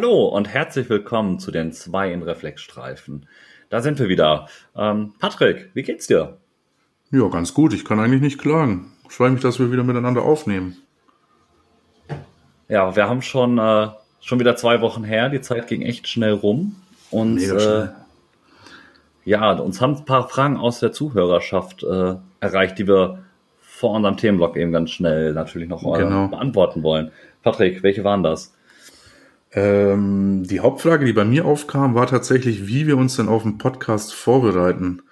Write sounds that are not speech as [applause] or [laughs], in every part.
Hallo und herzlich willkommen zu den zwei in Reflexstreifen. Da sind wir wieder. Ähm, Patrick, wie geht's dir? Ja, ganz gut. Ich kann eigentlich nicht klagen. Ich freue mich, dass wir wieder miteinander aufnehmen. Ja, wir haben schon, äh, schon wieder zwei Wochen her. Die Zeit ging echt schnell rum. Und Mega schnell. Äh, ja, uns haben ein paar Fragen aus der Zuhörerschaft äh, erreicht, die wir vor unserem Themenblock eben ganz schnell natürlich noch äh, genau. beantworten wollen. Patrick, welche waren das? Ähm, die Hauptfrage, die bei mir aufkam, war tatsächlich, wie wir uns denn auf den Podcast vorbereiten.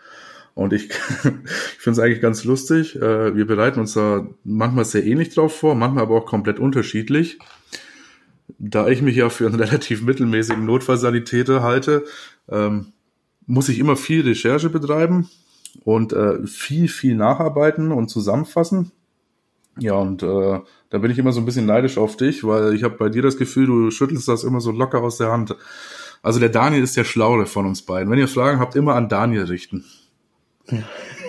Und ich, [laughs] ich finde es eigentlich ganz lustig. Äh, wir bereiten uns da manchmal sehr ähnlich drauf vor, manchmal aber auch komplett unterschiedlich. Da ich mich ja für einen [laughs] relativ mittelmäßigen Notfallsanitäter halte, ähm, muss ich immer viel Recherche betreiben und äh, viel, viel nacharbeiten und zusammenfassen. Ja, und äh, da bin ich immer so ein bisschen neidisch auf dich, weil ich habe bei dir das Gefühl, du schüttelst das immer so locker aus der Hand. Also der Daniel ist der Schlauere von uns beiden. Wenn ihr Fragen habt, immer an Daniel richten. Ja.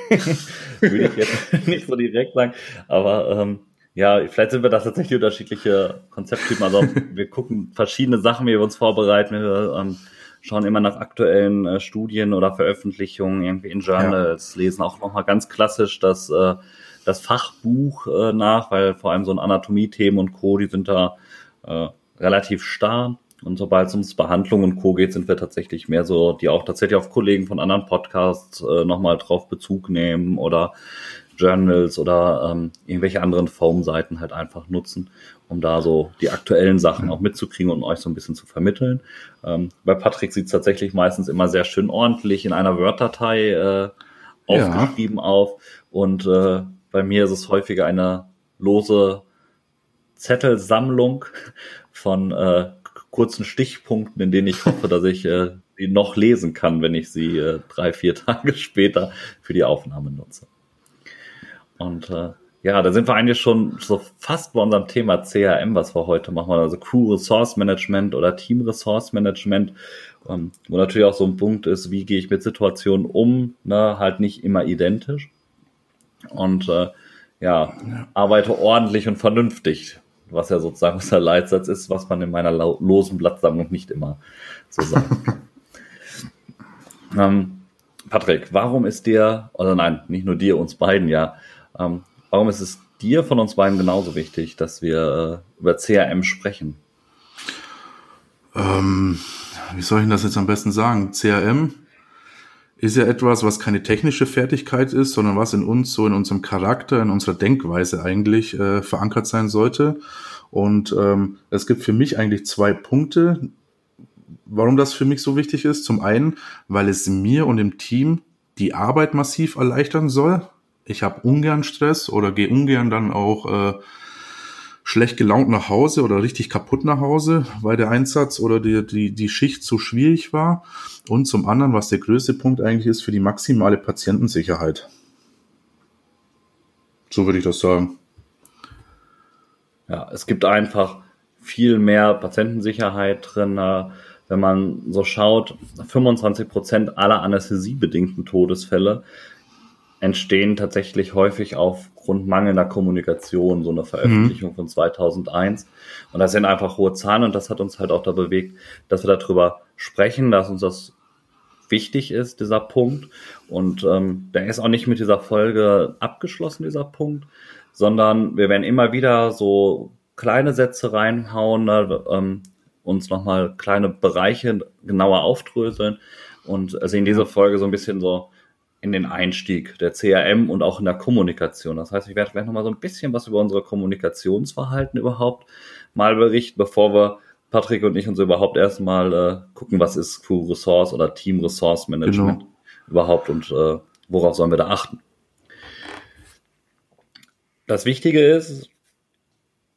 [laughs] Würde ich jetzt nicht so direkt sagen, aber ähm, ja, vielleicht sind wir da tatsächlich unterschiedliche Konzepttypen. Also wir gucken verschiedene Sachen, wie wir uns vorbereiten. Wir ähm, schauen immer nach aktuellen äh, Studien oder Veröffentlichungen irgendwie in Journals, ja. lesen auch nochmal ganz klassisch das äh, das Fachbuch äh, nach, weil vor allem so ein Anatomie-Themen und Co., die sind da äh, relativ starr. Und sobald es ums Behandlung und Co. geht, sind wir tatsächlich mehr so, die auch tatsächlich auf Kollegen von anderen Podcasts äh, nochmal drauf Bezug nehmen oder Journals oder ähm, irgendwelche anderen Foam-Seiten halt einfach nutzen, um da so die aktuellen Sachen auch mitzukriegen und euch so ein bisschen zu vermitteln. Ähm, bei Patrick sieht es tatsächlich meistens immer sehr schön ordentlich in einer Word-Datei äh, aufgeschrieben ja. auf und äh, bei mir ist es häufiger eine lose Zettelsammlung von äh, kurzen Stichpunkten, in denen ich hoffe, dass ich äh, die noch lesen kann, wenn ich sie äh, drei, vier [laughs] Tage später für die Aufnahme nutze. Und äh, ja, da sind wir eigentlich schon so fast bei unserem Thema CRM, was wir heute machen, also Crew Resource Management oder Team Resource Management, ähm, wo natürlich auch so ein Punkt ist, wie gehe ich mit Situationen um, ne, halt nicht immer identisch und äh, ja, ja, arbeite ordentlich und vernünftig, was ja sozusagen unser Leitsatz ist, was man in meiner losen Blattsammlung nicht immer so sagt. [laughs] ähm, Patrick, warum ist dir, oder nein, nicht nur dir, uns beiden ja, ähm, warum ist es dir von uns beiden genauso wichtig, dass wir äh, über CRM sprechen? Ähm, wie soll ich das jetzt am besten sagen? CRM ist ja etwas, was keine technische Fertigkeit ist, sondern was in uns, so in unserem Charakter, in unserer Denkweise eigentlich äh, verankert sein sollte. Und ähm, es gibt für mich eigentlich zwei Punkte, warum das für mich so wichtig ist. Zum einen, weil es mir und dem Team die Arbeit massiv erleichtern soll. Ich habe ungern Stress oder gehe ungern dann auch äh, schlecht gelaunt nach Hause oder richtig kaputt nach Hause, weil der Einsatz oder die, die, die Schicht zu schwierig war. Und zum anderen, was der größte Punkt eigentlich ist, für die maximale Patientensicherheit. So würde ich das sagen. Ja, es gibt einfach viel mehr Patientensicherheit drin. Wenn man so schaut, 25 Prozent aller anästhesiebedingten Todesfälle entstehen tatsächlich häufig aufgrund mangelnder Kommunikation, so eine Veröffentlichung mhm. von 2001. Und das sind einfach hohe Zahlen und das hat uns halt auch da bewegt, dass wir darüber sprechen, dass uns das wichtig ist, dieser Punkt. Und ähm, der ist auch nicht mit dieser Folge abgeschlossen, dieser Punkt, sondern wir werden immer wieder so kleine Sätze reinhauen, ne, ähm, uns nochmal kleine Bereiche genauer aufdröseln und sehen diese Folge so ein bisschen so in den Einstieg der CRM und auch in der Kommunikation. Das heißt, ich werde vielleicht noch mal so ein bisschen was über unser Kommunikationsverhalten überhaupt mal berichten, bevor wir Patrick und ich uns überhaupt erstmal äh, gucken, was ist Crew Resource oder Team Resource Management genau. überhaupt und äh, worauf sollen wir da achten. Das Wichtige ist,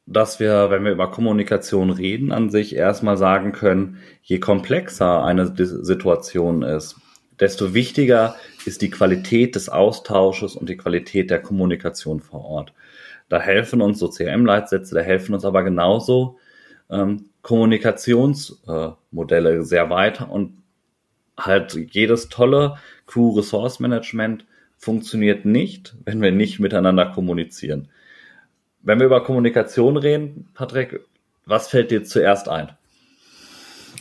dass wir, wenn wir über Kommunikation reden, an sich erstmal sagen können, je komplexer eine Situation ist, desto wichtiger ist die Qualität des Austausches und die Qualität der Kommunikation vor Ort. Da helfen uns so CRM-Leitsätze, da helfen uns aber genauso ähm, Kommunikationsmodelle äh, sehr weiter und halt jedes tolle Crew-Resource-Management funktioniert nicht, wenn wir nicht miteinander kommunizieren. Wenn wir über Kommunikation reden, Patrick, was fällt dir zuerst ein?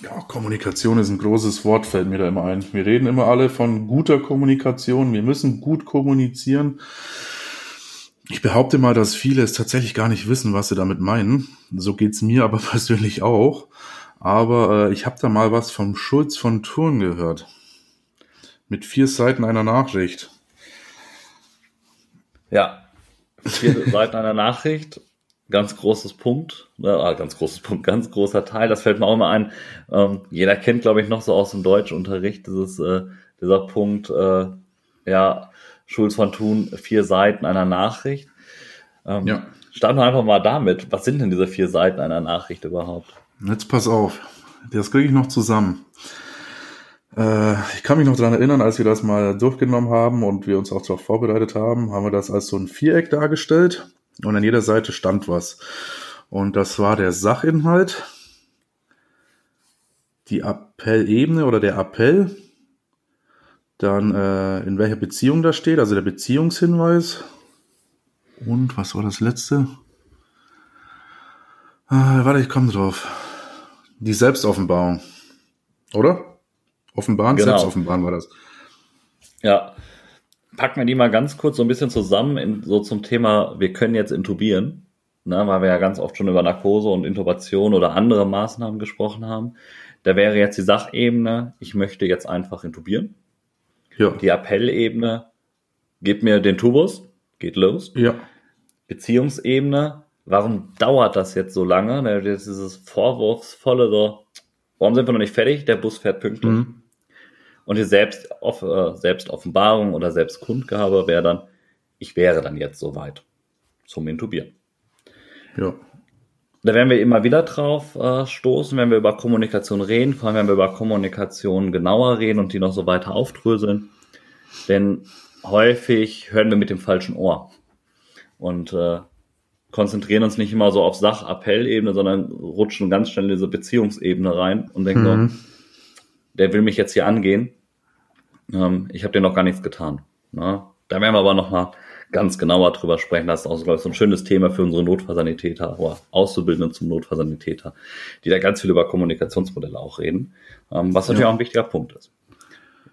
Ja, Kommunikation ist ein großes Wort, fällt mir da immer ein. Wir reden immer alle von guter Kommunikation. Wir müssen gut kommunizieren. Ich behaupte mal, dass viele es tatsächlich gar nicht wissen, was sie damit meinen. So geht's mir aber [laughs] persönlich auch. Aber äh, ich habe da mal was vom Schulz von Thurn gehört. Mit vier Seiten einer Nachricht. Ja, vier Seiten einer Nachricht ganz großes Punkt, ah, ganz großes Punkt, ganz großer Teil, das fällt mir auch mal ein. Ähm, jeder kennt, glaube ich, noch so aus dem Deutschunterricht dieses, äh, dieser Punkt, äh, ja, Schulz von Thun, vier Seiten einer Nachricht. Ähm, ja. Starten wir einfach mal damit. Was sind denn diese vier Seiten einer Nachricht überhaupt? Jetzt pass auf, das kriege ich noch zusammen. Äh, ich kann mich noch daran erinnern, als wir das mal durchgenommen haben und wir uns auch darauf vorbereitet haben, haben wir das als so ein Viereck dargestellt und an jeder Seite stand was. Und das war der Sachinhalt, die Appellebene oder der Appell, dann äh, in welcher Beziehung das steht, also der Beziehungshinweis. Und was war das letzte? Äh, warte, ich komme drauf. Die Selbstoffenbarung. Oder? Offenbaren, genau. Selbstoffenbaren war das. Ja, packen wir die mal ganz kurz so ein bisschen zusammen, in, so zum Thema, wir können jetzt intubieren, ne, weil wir ja ganz oft schon über Narkose und Intubation oder andere Maßnahmen gesprochen haben. Da wäre jetzt die Sachebene, ich möchte jetzt einfach intubieren. Ja. Die Appellebene, gib mir den Tubus, geht los. Ja. Beziehungsebene, warum dauert das jetzt so lange? Ne, dieses vorwurfsvolle so, warum sind wir noch nicht fertig? Der Bus fährt pünktlich. Mhm. Und die Selbstoff äh, Selbstoffenbarung oder Selbstkundgabe wäre dann, ich wäre dann jetzt soweit zum Intubieren. Ja. Da werden wir immer wieder drauf äh, stoßen, wenn wir über Kommunikation reden, vor allem wenn wir über Kommunikation genauer reden und die noch so weiter aufdröseln. Denn häufig hören wir mit dem falschen Ohr und äh, konzentrieren uns nicht immer so auf Sachappellebene, sondern rutschen ganz schnell in diese Beziehungsebene rein und denken mhm. so, der will mich jetzt hier angehen ähm, ich habe dir noch gar nichts getan. Ne? Da werden wir aber nochmal ganz genauer drüber sprechen. Das ist auch, glaube ich, so ein schönes Thema für unsere Notfallsanitäter oder Auszubildenden zum Notfallsanitäter, die da ganz viel über Kommunikationsmodelle auch reden, ähm, was natürlich ja. auch ein wichtiger Punkt ist.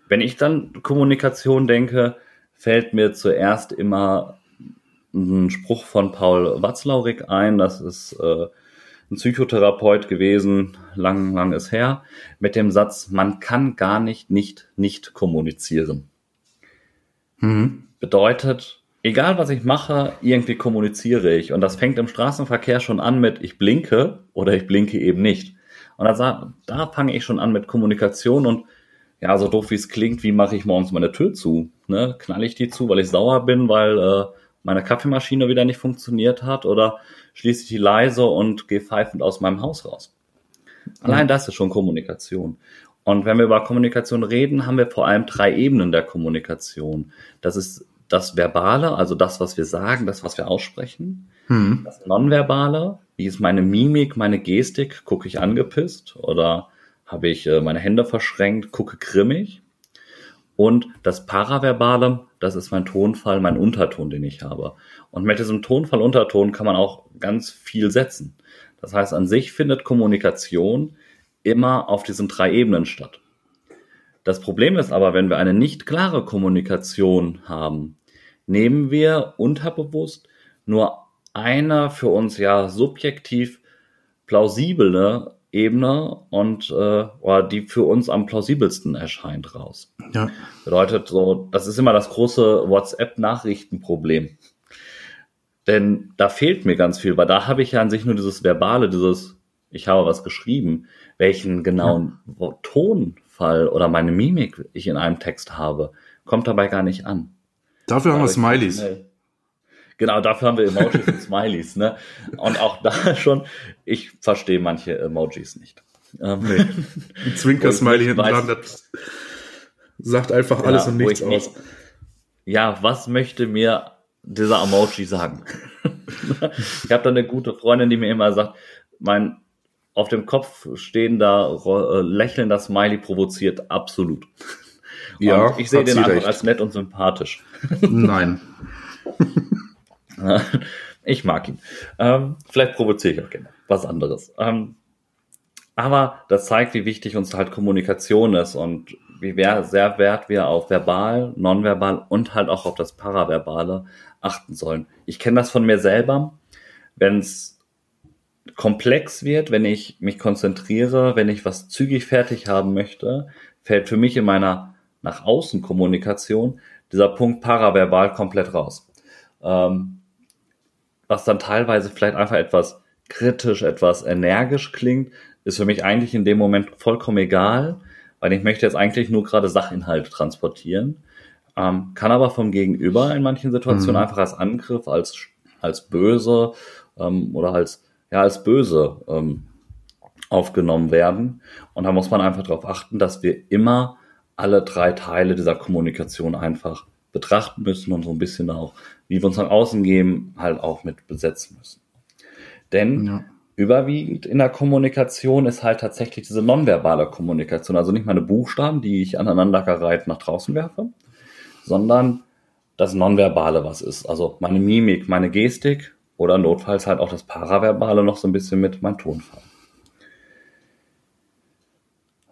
Wenn ich dann Kommunikation denke, fällt mir zuerst immer ein Spruch von Paul Watzlaurig ein. Das ist äh, ein Psychotherapeut gewesen, lang, lang ist her, mit dem Satz, man kann gar nicht nicht nicht kommunizieren. Mhm. Bedeutet, egal was ich mache, irgendwie kommuniziere ich. Und das fängt im Straßenverkehr schon an mit, ich blinke oder ich blinke eben nicht. Und da, da fange ich schon an mit Kommunikation und ja, so doof wie es klingt, wie mache ich morgens meine Tür zu? Ne? Knall ich die zu, weil ich sauer bin, weil äh, meine Kaffeemaschine wieder nicht funktioniert hat oder schließe ich die leise und gehe pfeifend aus meinem Haus raus. Allein das ist schon Kommunikation. Und wenn wir über Kommunikation reden, haben wir vor allem drei Ebenen der Kommunikation. Das ist das Verbale, also das, was wir sagen, das, was wir aussprechen. Hm. Das Nonverbale, wie ist meine Mimik, meine Gestik, gucke ich angepisst oder habe ich äh, meine Hände verschränkt, gucke grimmig. Und das Paraverbale, das ist mein Tonfall, mein Unterton, den ich habe. Und mit diesem Tonfall, Unterton kann man auch ganz viel setzen. Das heißt, an sich findet Kommunikation immer auf diesen drei Ebenen statt. Das Problem ist aber, wenn wir eine nicht klare Kommunikation haben, nehmen wir unterbewusst nur eine für uns ja subjektiv plausible Ebene und äh, oder die für uns am plausibelsten erscheint raus. Ja. Bedeutet so, das ist immer das große WhatsApp-Nachrichtenproblem. Denn da fehlt mir ganz viel, weil da habe ich ja an sich nur dieses Verbale, dieses, ich habe was geschrieben, welchen genauen ja. Tonfall oder meine Mimik ich in einem Text habe, kommt dabei gar nicht an. Dafür haben wir Smileys. Schnell. Genau, dafür haben wir Emojis und Smileys, ne? Und auch da schon, ich verstehe manche Emojis nicht. Ähm, nee. Ein Zwinker-Smiley hinten dran, das sagt einfach alles ja, und nichts aus. Nicht, ja, was möchte mir dieser Emoji sagen? ich habe da eine gute Freundin, die mir immer sagt, mein auf dem Kopf stehender, äh, lächelnder Smiley provoziert absolut. Ja, und ich sehe den einfach als nett und sympathisch. Nein. [laughs] ich mag ihn. Ähm, vielleicht provoziere ich auch gerne was anderes. Ähm, Aber das zeigt, wie wichtig uns halt Kommunikation ist und wie sehr wert wir auf verbal, nonverbal und halt auch auf das Paraverbale achten sollen. Ich kenne das von mir selber. Wenn es komplex wird, wenn ich mich konzentriere, wenn ich was zügig fertig haben möchte, fällt für mich in meiner nach außen Kommunikation dieser Punkt paraverbal komplett raus. Ähm, was dann teilweise vielleicht einfach etwas kritisch, etwas energisch klingt, ist für mich eigentlich in dem Moment vollkommen egal, weil ich möchte jetzt eigentlich nur gerade Sachinhalte transportieren, ähm, kann aber vom Gegenüber in manchen Situationen mhm. einfach als Angriff, als, als böse ähm, oder als, ja, als böse ähm, aufgenommen werden. Und da muss man einfach darauf achten, dass wir immer alle drei Teile dieser Kommunikation einfach betrachten müssen und so ein bisschen auch, wie wir uns nach außen geben, halt auch mit besetzen müssen. Denn ja. überwiegend in der Kommunikation ist halt tatsächlich diese nonverbale Kommunikation, also nicht meine Buchstaben, die ich aneinandergereiht nach draußen werfe, sondern das Nonverbale was ist. Also meine Mimik, meine Gestik oder notfalls halt auch das Paraverbale noch so ein bisschen mit meinem Tonfall.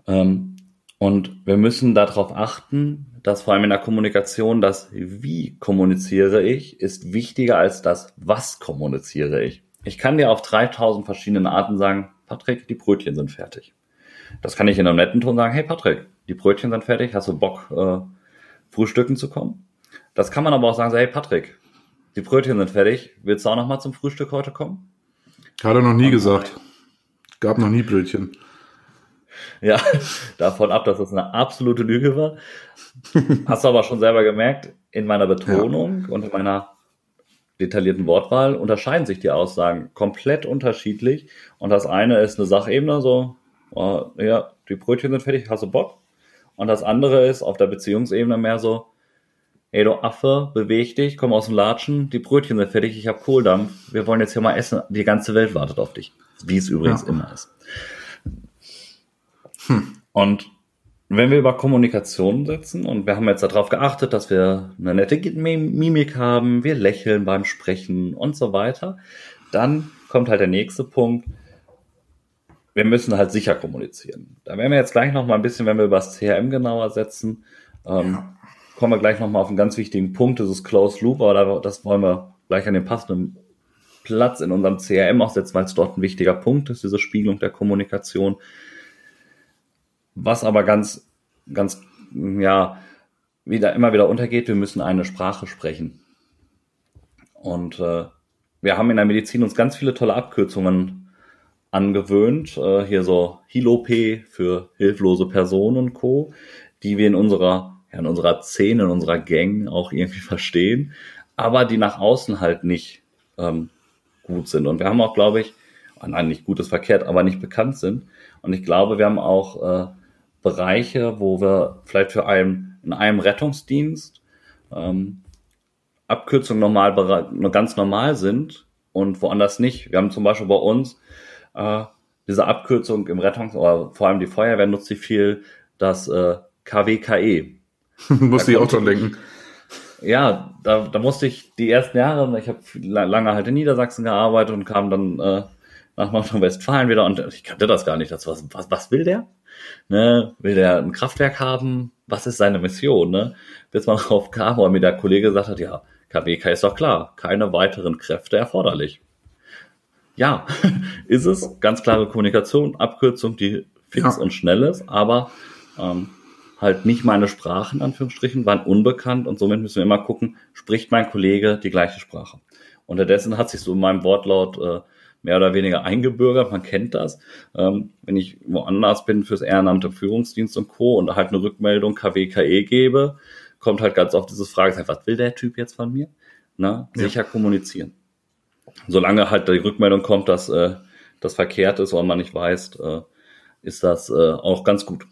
Ähm, und wir müssen darauf achten, dass vor allem in der Kommunikation das Wie kommuniziere ich ist wichtiger als das Was kommuniziere ich. Ich kann dir auf 3000 verschiedenen Arten sagen, Patrick, die Brötchen sind fertig. Das kann ich in einem netten Ton sagen, hey Patrick, die Brötchen sind fertig, hast du Bock, äh, frühstücken zu kommen? Das kann man aber auch sagen, so, hey Patrick, die Brötchen sind fertig, willst du auch noch mal zum Frühstück heute kommen? Hat er noch nie gesagt. Gab noch nie Brötchen. Ja, [laughs] davon ab, dass das eine absolute Lüge war. [laughs] Hast du aber schon selber gemerkt, in meiner Betonung ja. und in meiner detaillierten Wortwahl unterscheiden sich die Aussagen komplett unterschiedlich. Und das eine ist eine Sachebene, so, oh, ja, die Brötchen sind fertig, hast du Bock? Und das andere ist auf der Beziehungsebene mehr so, ey du Affe, beweg dich, komm aus dem Latschen, die Brötchen sind fertig, ich habe Kohldampf, wir wollen jetzt hier mal essen, die ganze Welt wartet auf dich. Wie es übrigens ja. immer ist. Hm. Und wenn wir über Kommunikation setzen und wir haben jetzt darauf geachtet, dass wir eine nette Mimik haben, wir lächeln beim Sprechen und so weiter, dann kommt halt der nächste Punkt. Wir müssen halt sicher kommunizieren. Da werden wir jetzt gleich noch mal ein bisschen, wenn wir über das CRM genauer setzen, ähm, ja. kommen wir gleich noch mal auf einen ganz wichtigen Punkt, das ist Closed Loop, aber das wollen wir gleich an den passenden Platz in unserem CRM auch setzen, weil es dort ein wichtiger Punkt ist, diese Spiegelung der Kommunikation. Was aber ganz, ganz, ja, wieder, immer wieder untergeht, wir müssen eine Sprache sprechen. Und äh, wir haben in der Medizin uns ganz viele tolle Abkürzungen angewöhnt. Äh, hier so HILOP für hilflose Personen und Co., die wir in unserer, ja, in unserer Szene, in unserer Gang auch irgendwie [laughs] verstehen, aber die nach außen halt nicht ähm, gut sind. Und wir haben auch, glaube ich, nein, nicht gut ist verkehrt, aber nicht bekannt sind. Und ich glaube, wir haben auch äh, Bereiche, wo wir vielleicht für einen, in einem Rettungsdienst ähm, Abkürzungen normal, ganz normal sind und woanders nicht. Wir haben zum Beispiel bei uns äh, diese Abkürzung im Rettungs- oder vor allem die Feuerwehr nutzt sie viel, das äh, KWKE. [laughs] musste ich auch dran denken. Ja, da, da musste ich die ersten Jahre, ich habe lange halt in Niedersachsen gearbeitet und kam dann äh, nach Nordrhein-Westfalen wieder und ich kannte das gar nicht. Das was, was, was will der? Ne? Will der ein Kraftwerk haben? Was ist seine Mission? Ne? Bis man [laughs] darauf kam, weil mir der Kollege gesagt hat, ja, KWK ist doch klar, keine weiteren Kräfte erforderlich. Ja, [laughs] ist es. Ganz klare Kommunikation, Abkürzung, die fix ja. und schnell ist, aber ähm, halt nicht meine Sprache, in Anführungsstrichen, waren unbekannt und somit müssen wir immer gucken, spricht mein Kollege die gleiche Sprache. Unterdessen hat sich so in meinem Wortlaut äh, mehr oder weniger eingebürgert, man kennt das. Ähm, wenn ich woanders bin fürs Ehrenamt im Führungsdienst und Co. und halt eine Rückmeldung KWKE gebe, kommt halt ganz oft dieses Fragezeichen, was will der Typ jetzt von mir? Na, sicher ja. kommunizieren. Solange halt die Rückmeldung kommt, dass äh, das verkehrt ist oder man nicht weiß, äh, ist das äh, auch ganz gut.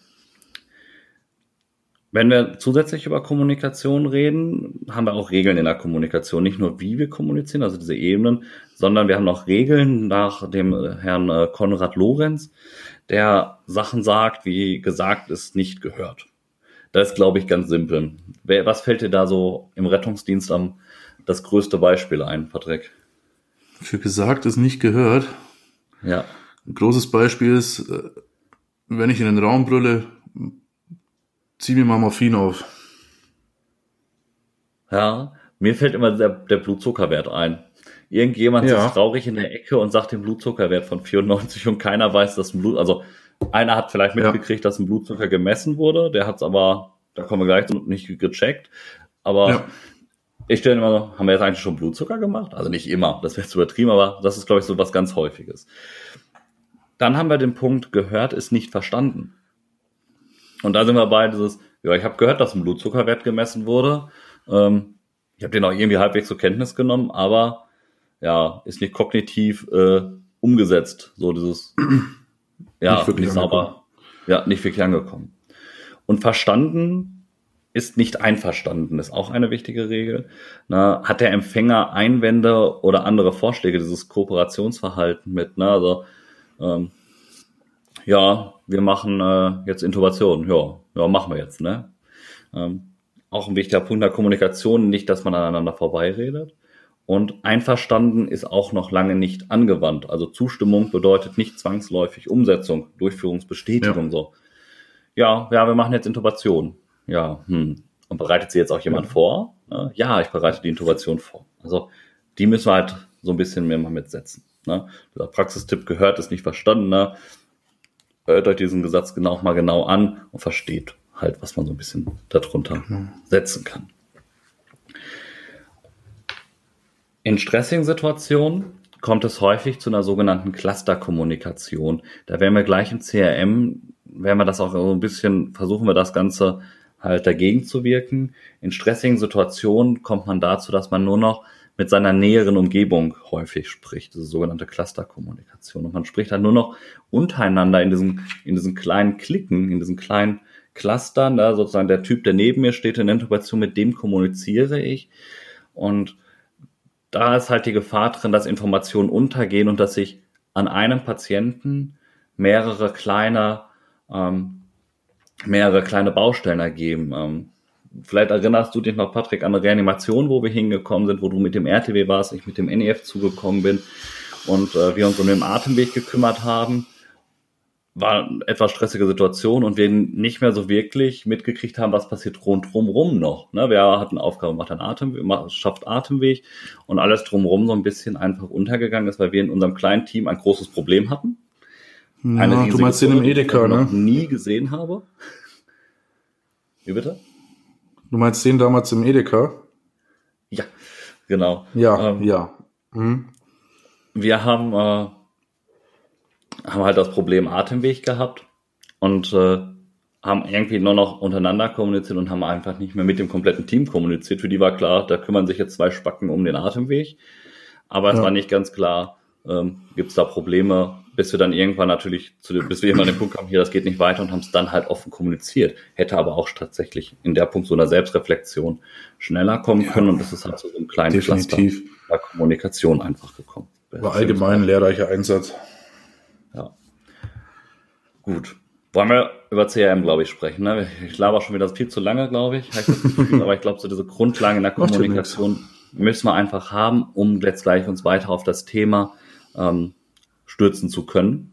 Wenn wir zusätzlich über Kommunikation reden, haben wir auch Regeln in der Kommunikation. Nicht nur, wie wir kommunizieren, also diese Ebenen, sondern wir haben noch Regeln nach dem äh, Herrn äh, Konrad Lorenz, der Sachen sagt, wie gesagt ist, nicht gehört. Das ist, glaube ich, ganz simpel. Was fällt dir da so im Rettungsdienst am das größte Beispiel ein, Patrick? Für gesagt ist nicht gehört. Ja. Ein großes Beispiel ist, äh, wenn ich in den Raum brülle, zieh mir mal Morphin auf. Ja, mir fällt immer der, der Blutzuckerwert ein. Irgendjemand Ja. sitzt traurig in der Ecke und sagt den Blutzuckerwert von 94 und keiner weiß, dass ein Blut, also einer hat vielleicht Ja. mitgekriegt, dass ein Blutzucker gemessen wurde, der hat es aber, da kommen wir gleich zu, nicht gecheckt. Aber Ja. ich stelle immer so, haben wir jetzt eigentlich schon Blutzucker gemacht? Also nicht immer, das wäre jetzt übertrieben, aber das ist, glaube ich, so was ganz Häufiges. Dann haben wir den Punkt, gehört ist nicht verstanden. Und da sind wir bei dieses, ja, ich habe gehört, dass ein Blutzuckerwert gemessen wurde. Ähm, ich habe den auch irgendwie halbwegs zur Kenntnis genommen, aber ja, ist nicht kognitiv äh, umgesetzt. So dieses, ja, Nicht wirklich nicht sauber, ja, nicht wirklich angekommen. Und verstanden ist nicht einverstanden, ist auch eine wichtige Regel. Na, hat der Empfänger Einwände oder andere Vorschläge, dieses Kooperationsverhalten mit, ne? Also, ähm, ja, wir machen äh, jetzt Intubation, ja, ja, machen wir jetzt, ne? Ähm, auch ein wichtiger Punkt der Kommunikation, nicht, dass man aneinander vorbeiredet. Und einverstanden ist auch noch lange nicht angewandt. Also Zustimmung bedeutet nicht zwangsläufig Umsetzung, Durchführungsbestätigung Ja. so. Ja, ja, wir machen jetzt Intubation. Ja, hm. Und bereitet sie jetzt auch jemand vor? Ne? Ja, ich bereite die Intubation vor. Also die müssen wir halt so ein bisschen mehr mal mitsetzen. Ne? Dieser Praxistipp gehört, ist nicht verstanden. Ne? Hört euch diesen Gesetz genau mal genau an und versteht halt, was man so ein bisschen darunter setzen kann. In stressigen Situationen kommt es häufig zu einer sogenannten Clusterkommunikation. Da werden wir gleich im CRM, werden wir das auch so ein bisschen, versuchen wir das Ganze halt dagegen zu wirken. In stressigen Situationen kommt man dazu, dass man nur noch mit seiner näheren Umgebung häufig spricht, diese sogenannte Clusterkommunikation. Und man spricht dann nur noch untereinander in diesen, in diesen kleinen Klicken, in diesen kleinen Clustern, da sozusagen der Typ, der neben mir steht in der Intubation, mit dem kommuniziere ich. Und da ist halt die Gefahr drin, dass Informationen untergehen und dass sich an einem Patienten mehrere kleine, ähm, mehrere kleine Baustellen ergeben. Ähm, vielleicht erinnerst du dich noch, Patrick, an eine Reanimation, wo wir hingekommen sind, wo du mit dem RTW warst, ich mit dem NEF zugekommen bin und äh, wir uns um den Atemweg gekümmert haben. War eine etwas stressige Situation und wir nicht mehr so wirklich mitgekriegt haben, was passiert rund drumrum noch. Ne? Wir hatten Aufgabe, macht einen Atemweg, macht, schafft Atemweg und alles drumrum so ein bisschen einfach untergegangen ist, weil wir in unserem kleinen Team ein großes Problem hatten. Ja, du meinst den im Kurve, die ich Edeka, noch ne? nie gesehen habe. Wie bitte? Du meinst den damals im Edeka? Ja, genau. Ja, Ähm, ja. Mhm. wir haben, äh, haben halt das Problem Atemweg gehabt und äh, haben irgendwie nur noch untereinander kommuniziert und haben einfach nicht mehr mit dem kompletten Team kommuniziert. Für die war klar, da kümmern sich jetzt zwei Spacken um den Atemweg. Aber es Ja. war nicht ganz klar, ähm, gibt es da Probleme, bis wir dann irgendwann natürlich, zu, dem- bis wir an den Punkt kamen, hier, das geht nicht weiter und haben es dann halt offen kommuniziert. Hätte aber auch tatsächlich in der Punkt so einer Selbstreflexion schneller kommen können und es ist halt zu so einem kleinen Definitiv. Cluster der Kommunikation einfach gekommen. War allgemein ein lehrreicher Einsatz. Ja. Gut. Wollen wir über CRM, glaube ich, sprechen. Ne? Ich laber schon wieder viel zu lange, glaube ich. ich das Gefühl. [laughs] Aber ich glaube, so diese Grundlagen in der ja Kommunikation müssen wir einfach haben, um jetzt gleich uns weiter auf das Thema ähm, stürzen zu können.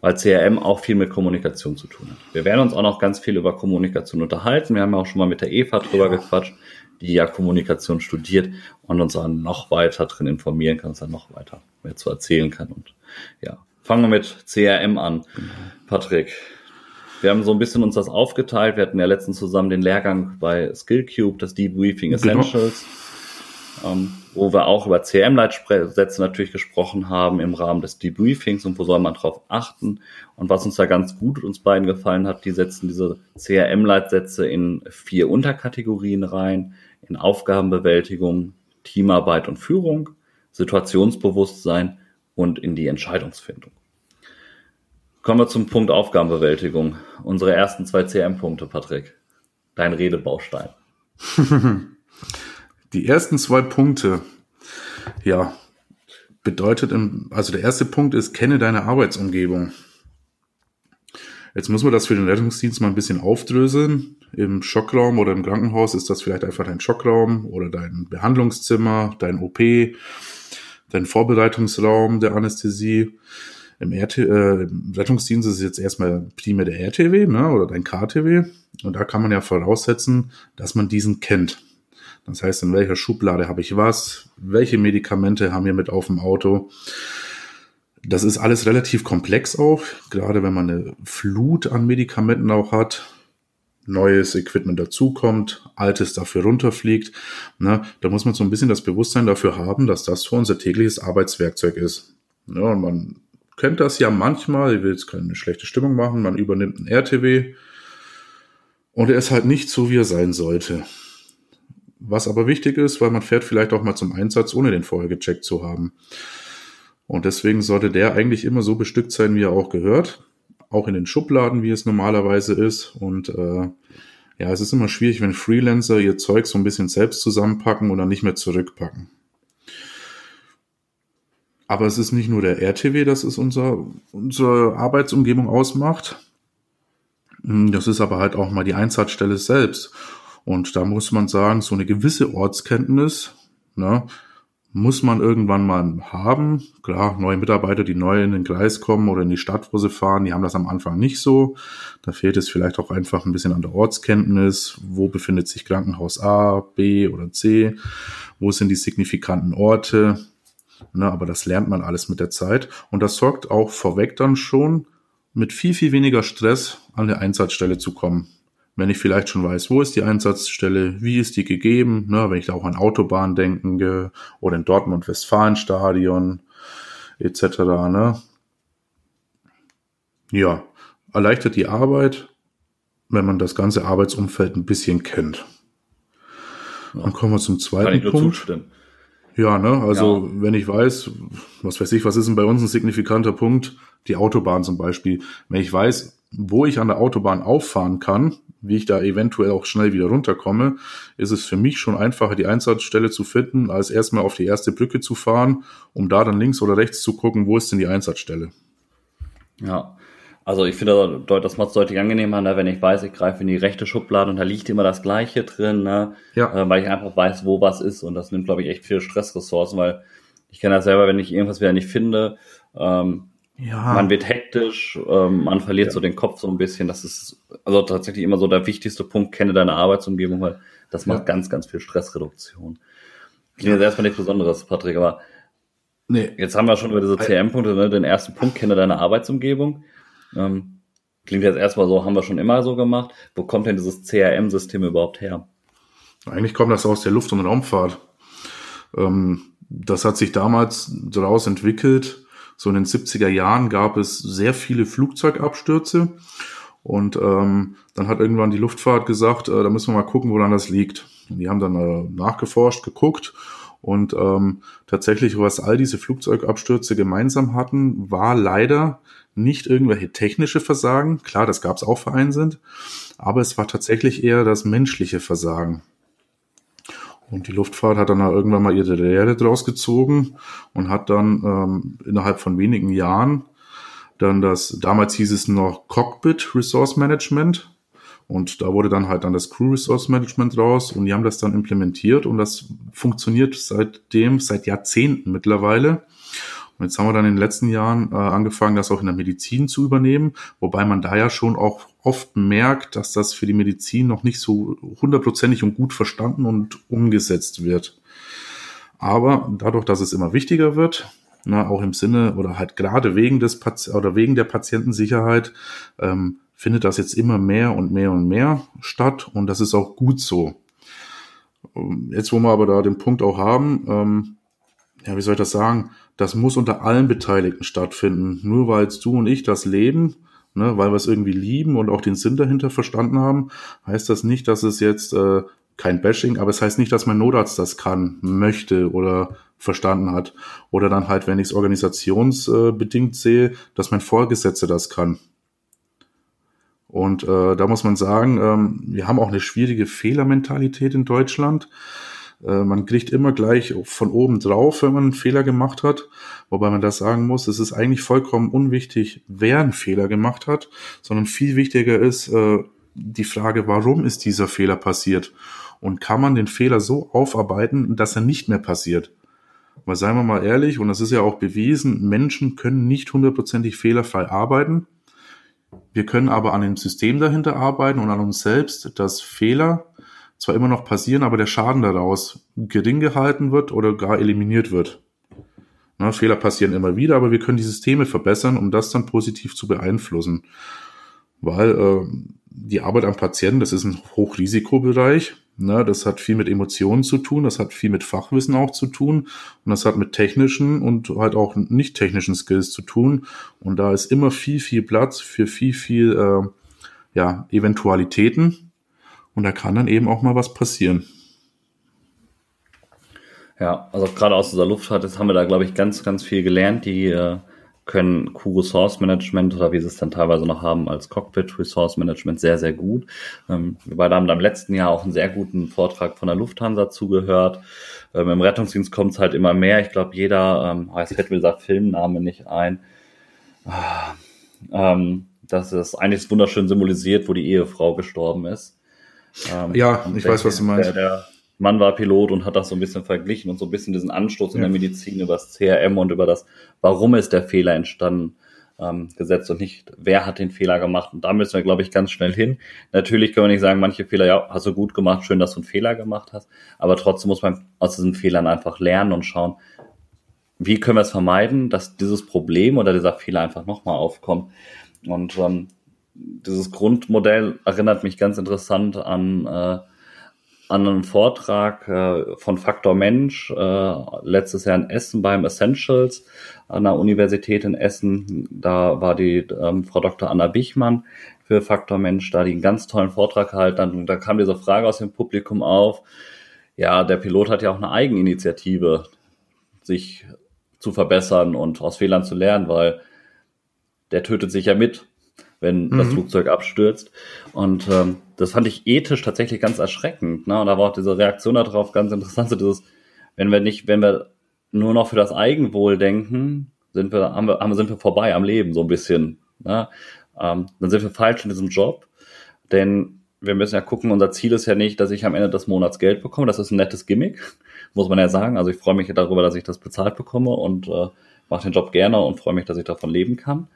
Weil CRM auch viel mit Kommunikation zu tun hat. Wir werden uns auch noch ganz viel über Kommunikation unterhalten. Wir haben ja auch schon mal mit der Eva drüber gequatscht, die ja Kommunikation studiert und uns dann noch weiter drin informieren kann, uns dann noch weiter mehr zu erzählen kann. Und ja, fangen wir mit CRM an. Patrick, wir haben so ein bisschen uns das aufgeteilt. Wir hatten ja letztens zusammen den Lehrgang bei SkillCube, das Debriefing Genau. Essentials, ähm, wo wir auch über CRM-Leitsätze natürlich gesprochen haben im Rahmen des Debriefings und wo soll man drauf achten. Und was uns da ganz gut uns beiden gefallen hat, die setzen diese CRM-Leitsätze in vier Unterkategorien rein, in Aufgabenbewältigung, Teamarbeit und Führung, Situationsbewusstsein und in die Entscheidungsfindung. Kommen wir zum Punkt Aufgabenbewältigung. Unsere ersten zwei CM-Punkte, Patrick. Dein Redebaustein. [laughs] Die ersten zwei Punkte, ja, bedeutet, im, also der erste Punkt ist, kenne deine Arbeitsumgebung. Jetzt muss man das für den Rettungsdienst mal ein bisschen aufdröseln. Im Schockraum oder im Krankenhaus ist das vielleicht einfach dein Schockraum oder dein Behandlungszimmer, dein OP, dein Vorbereitungsraum der Anästhesie. Im, RT, äh, im Rettungsdienst ist es jetzt erstmal primär der RTW ne, oder dein KTW. Und da kann man ja voraussetzen, dass man diesen kennt. Das heißt, in welcher Schublade habe ich was? Welche Medikamente haben wir mit auf dem Auto? Das ist alles relativ komplex auch, gerade wenn man eine Flut an Medikamenten auch hat, neues Equipment dazukommt, altes dafür runterfliegt. Ne, da muss man so ein bisschen das Bewusstsein dafür haben, dass das für unser tägliches Arbeitswerkzeug ist. Ja, und man kennt das ja manchmal, ich will jetzt keine schlechte Stimmung machen, man übernimmt einen RTW und er ist halt nicht so, wie er sein sollte. Was aber wichtig ist, weil man fährt vielleicht auch mal zum Einsatz, ohne den vorher gecheckt zu haben. Und deswegen sollte der eigentlich immer so bestückt sein, wie er auch gehört. Auch in den Schubladen, wie es normalerweise ist. Und äh, ja, es ist immer schwierig, wenn Freelancer ihr Zeug so ein bisschen selbst zusammenpacken und dann nicht mehr zurückpacken. Aber es ist nicht nur der RTW, das ist unser, unsere Arbeitsumgebung ausmacht. Das ist aber halt auch mal die Einsatzstelle selbst. Und da muss man sagen, so eine gewisse Ortskenntnis, ne, muss man irgendwann mal haben. Klar, neue Mitarbeiter, die neu in den Kreis kommen oder in die Stadt, wo sie fahren, die haben das am Anfang nicht so. Da fehlt es vielleicht auch einfach ein bisschen an der Ortskenntnis. Wo befindet sich Krankenhaus A, B oder C? Wo sind die signifikanten Orte? Ne, aber das lernt man alles mit der Zeit. Und das sorgt auch vorweg dann schon, mit viel, viel weniger Stress an der Einsatzstelle zu kommen wenn ich vielleicht schon weiß, wo ist die Einsatzstelle, wie ist die gegeben, ne, wenn ich da auch an Autobahn denke oder in Dortmund-Westfalen-Stadion etc. Ne? Ja, erleichtert die Arbeit, wenn man das ganze Arbeitsumfeld ein bisschen kennt. Dann kommen wir zum zweiten Punkt. Zustimmen. Ja, ne, also ja. wenn ich weiß, was weiß ich, was ist denn bei uns ein signifikanter Punkt? Die Autobahn zum Beispiel. Wenn ich weiß, wo ich an der Autobahn auffahren kann, wie ich da eventuell auch schnell wieder runterkomme, ist es für mich schon einfacher, die Einsatzstelle zu finden, als erstmal auf die erste Brücke zu fahren, um da dann links oder rechts zu gucken, wo ist denn die Einsatzstelle. Ja, also ich finde, das macht es deutlich angenehmer, ne, wenn ich weiß, ich greife in die rechte Schublade und da liegt immer das Gleiche drin, ne, ja. äh, weil ich einfach weiß, wo was ist und das nimmt, glaube ich, echt viel Stressressourcen, weil ich kenne das selber, wenn ich irgendwas wieder nicht finde, ähm, ja. Man wird hektisch, ähm, man verliert ja. so den Kopf so ein bisschen. Das ist also tatsächlich immer so der wichtigste Punkt, kenne deine Arbeitsumgebung, weil das macht ja. ganz, ganz viel Stressreduktion. Klingt jetzt erstmal nichts Besonderes, Patrick, aber nee. jetzt haben wir schon über diese CM-Punkte, ne? den ersten Punkt, kenne deine Arbeitsumgebung. Ähm, klingt jetzt erstmal so, haben wir schon immer so gemacht. Wo kommt denn dieses CRM-System überhaupt her? Eigentlich kommt das aus der Luft- und Raumfahrt. Ähm, das hat sich damals daraus entwickelt, so in den 70er Jahren gab es sehr viele Flugzeugabstürze. Und ähm, dann hat irgendwann die Luftfahrt gesagt, äh, da müssen wir mal gucken, woran das liegt. Und die haben dann äh, nachgeforscht, geguckt und ähm, tatsächlich, was all diese Flugzeugabstürze gemeinsam hatten, war leider nicht irgendwelche technische Versagen. Klar, das gab es auch vereinzelt, aber es war tatsächlich eher das menschliche Versagen. Und die Luftfahrt hat dann irgendwann mal ihre Lehre draus gezogen und hat dann ähm, innerhalb von wenigen Jahren dann das, damals hieß es noch Cockpit Resource Management. Und da wurde dann halt dann das Crew Resource Management raus und die haben das dann implementiert und das funktioniert seitdem, seit Jahrzehnten mittlerweile. Und jetzt haben wir dann in den letzten Jahren äh, angefangen, das auch in der Medizin zu übernehmen, wobei man da ja schon auch oft merkt, dass das für die Medizin noch nicht so hundertprozentig und gut verstanden und umgesetzt wird. Aber dadurch, dass es immer wichtiger wird, na, auch im Sinne oder halt gerade wegen des Pati oder wegen der Patientensicherheit, ähm, findet das jetzt immer mehr und mehr und mehr statt und das ist auch gut so. Ähm, jetzt, wo wir aber da den Punkt auch haben, ähm, ja, wie soll ich das sagen? Das muss unter allen Beteiligten stattfinden. Nur weil du und ich das leben, ne, weil wir es irgendwie lieben und auch den Sinn dahinter verstanden haben, heißt das nicht, dass es jetzt äh, kein Bashing, aber es heißt nicht, dass mein Notarzt das kann, möchte oder verstanden hat. Oder dann halt, wenn ich es organisationsbedingt sehe, dass mein Vorgesetzter das kann. Und äh, da muss man sagen, ähm, wir haben auch eine schwierige Fehlermentalität in Deutschland. Äh, man kriegt immer gleich von oben drauf, wenn man einen Fehler gemacht hat. Wobei man das sagen muss, es ist eigentlich vollkommen unwichtig, wer einen Fehler gemacht hat, sondern viel wichtiger ist äh, die Frage, warum ist dieser Fehler passiert? Und kann man den Fehler so aufarbeiten, dass er nicht mehr passiert? Weil seien wir mal ehrlich, und das ist ja auch bewiesen, Menschen können nicht hundertprozentig fehlerfrei arbeiten. Wir können aber an dem System dahinter arbeiten und an uns selbst, dass Fehler zwar immer noch passieren, aber der Schaden daraus gering gehalten wird oder gar eliminiert wird. Na, Fehler passieren immer wieder, aber wir können die Systeme verbessern, um das dann positiv zu beeinflussen. Weil äh, die Arbeit am Patienten, das ist ein Hochrisikobereich. Ne, das hat viel mit Emotionen zu tun, das hat viel mit Fachwissen auch zu tun und das hat mit technischen und halt auch nicht technischen Skills zu tun. Und da ist immer viel, viel Platz für viel, viel äh, ja, Eventualitäten. Und da kann dann eben auch mal was passieren. Ja, also gerade aus dieser Luftfahrt haben wir da, glaube ich, ganz, ganz viel gelernt. Die äh, können Q-Resource Management oder wie sie es dann teilweise noch haben als Cockpit Resource Management sehr, sehr gut. Ähm, wir beide haben da im letzten Jahr auch einen sehr guten Vortrag von der Lufthansa zugehört. Ähm, Im Rettungsdienst kommt es halt immer mehr. Ich glaube, jeder, ähm, oh, jetzt fällt mir dieser Filmname nicht ein. Ah, ähm, das ist eigentlich wunderschön symbolisiert, wo die Ehefrau gestorben ist. Ähm, ja, ich weiß, was du meinst. Der, der Mann war Pilot und hat das so ein bisschen verglichen und so ein bisschen diesen Anstoß in der Medizin über das CRM und über das, warum ist der Fehler entstanden, ähm, gesetzt und nicht, wer hat den Fehler gemacht. Und da müssen wir, glaube ich, ganz schnell hin. Natürlich können wir nicht sagen, manche Fehler, ja, hast du gut gemacht, schön, dass du einen Fehler gemacht hast. Aber trotzdem muss man aus diesen Fehlern einfach lernen und schauen, wie können wir es vermeiden, dass dieses Problem oder dieser Fehler einfach nochmal aufkommt. Und ähm, dieses Grundmodell erinnert mich ganz interessant an äh, an einem Vortrag äh, von Faktor Mensch äh, letztes Jahr in Essen beim Essentials an der Universität in Essen. Da war die ähm, Frau Dr. Anna Bichmann für Faktor Mensch, da die einen ganz tollen Vortrag gehalten hat. Und da kam diese Frage aus dem Publikum auf. Ja, der Pilot hat ja auch eine Eigeninitiative, sich zu verbessern und aus Fehlern zu lernen, weil der tötet sich ja mit wenn mhm. das Flugzeug abstürzt. Und ähm, das fand ich ethisch tatsächlich ganz erschreckend. Ne? Und da war auch diese Reaktion darauf ganz interessant, so dieses, wenn wir nicht, wenn wir nur noch für das Eigenwohl denken, sind wir, haben wir, haben, sind wir vorbei am Leben, so ein bisschen. Ne? Ähm, dann sind wir falsch in diesem Job. Denn wir müssen ja gucken, unser Ziel ist ja nicht, dass ich am Ende des Monats Geld bekomme. Das ist ein nettes Gimmick, [laughs] muss man ja sagen. Also ich freue mich darüber, dass ich das bezahlt bekomme und äh, mache den Job gerne und freue mich, dass ich davon leben kann.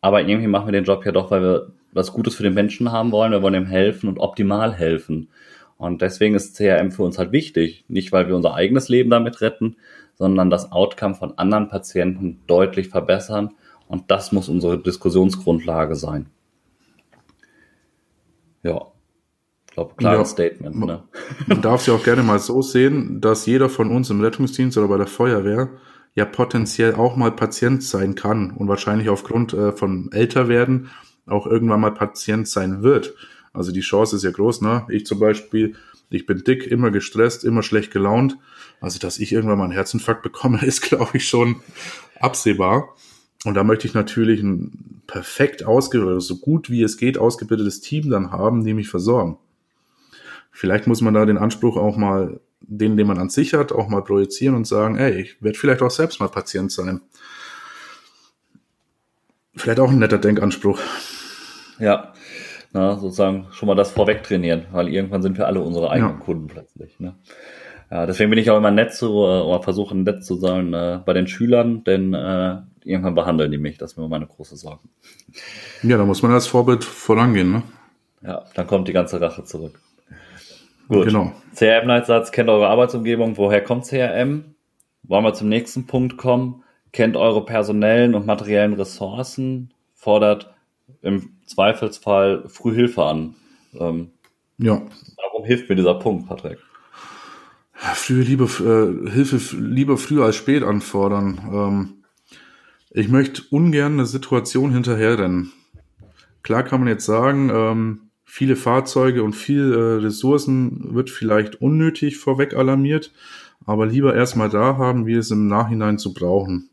Aber irgendwie machen wir den Job ja doch, weil wir was Gutes für den Menschen haben wollen. Wir wollen ihm helfen und optimal helfen. Und deswegen ist CRM für uns halt wichtig. Nicht, weil wir unser eigenes Leben damit retten, sondern das Outcome von anderen Patienten deutlich verbessern. Und das muss unsere Diskussionsgrundlage sein. Ja. Ich glaube, klares ja, Statement. Ne? Man darf es ja auch gerne mal so sehen, dass jeder von uns im Rettungsdienst oder bei der Feuerwehr ja potenziell auch mal Patient sein kann und wahrscheinlich aufgrund äh, von Älterwerden auch irgendwann mal Patient sein wird. Also die Chance ist ja groß, ne? Ich zum Beispiel, ich bin dick, immer gestresst, immer schlecht gelaunt. Also, dass ich irgendwann mal einen Herzinfarkt bekomme, [laughs] ist, glaube ich, schon absehbar. Und da möchte ich natürlich ein perfekt ausgebildetes, so gut wie es geht, ausgebildetes Team dann haben, die mich versorgen. Vielleicht muss man da den Anspruch auch mal den, den man an sich hat, auch mal projizieren und sagen, ey, ich werde vielleicht auch selbst mal Patient sein. Vielleicht auch ein netter Denkanspruch. Ja, na, sozusagen schon mal das vorweg trainieren, weil irgendwann sind wir alle unsere eigenen ja. Kunden plötzlich. Ne? Ja, deswegen bin ich auch immer nett zu, äh, oder versuche nett zu sein äh, bei den Schülern, denn äh, irgendwann behandeln die mich, das ist mir meine große Sorge. Ja, da muss man als Vorbild vorangehen, ne? Ja, dann kommt die ganze Rache zurück. Gut. Genau. CRM-Leitsatz, kennt eure Arbeitsumgebung. Woher kommt CRM? Wollen wir zum nächsten Punkt kommen? Kennt eure personellen und materiellen Ressourcen, fordert im Zweifelsfall Frühhilfe an. Ähm, ja. Warum hilft mir dieser Punkt, Patrick? Frühe Liebe, äh, Hilfe lieber früh als spät anfordern. Ähm, ich möchte ungern eine Situation hinterherrennen. Klar kann man jetzt sagen, ähm, viele Fahrzeuge und viel äh, Ressourcen wird vielleicht unnötig vorweg alarmiert, aber lieber erstmal da haben, wie es im Nachhinein zu brauchen.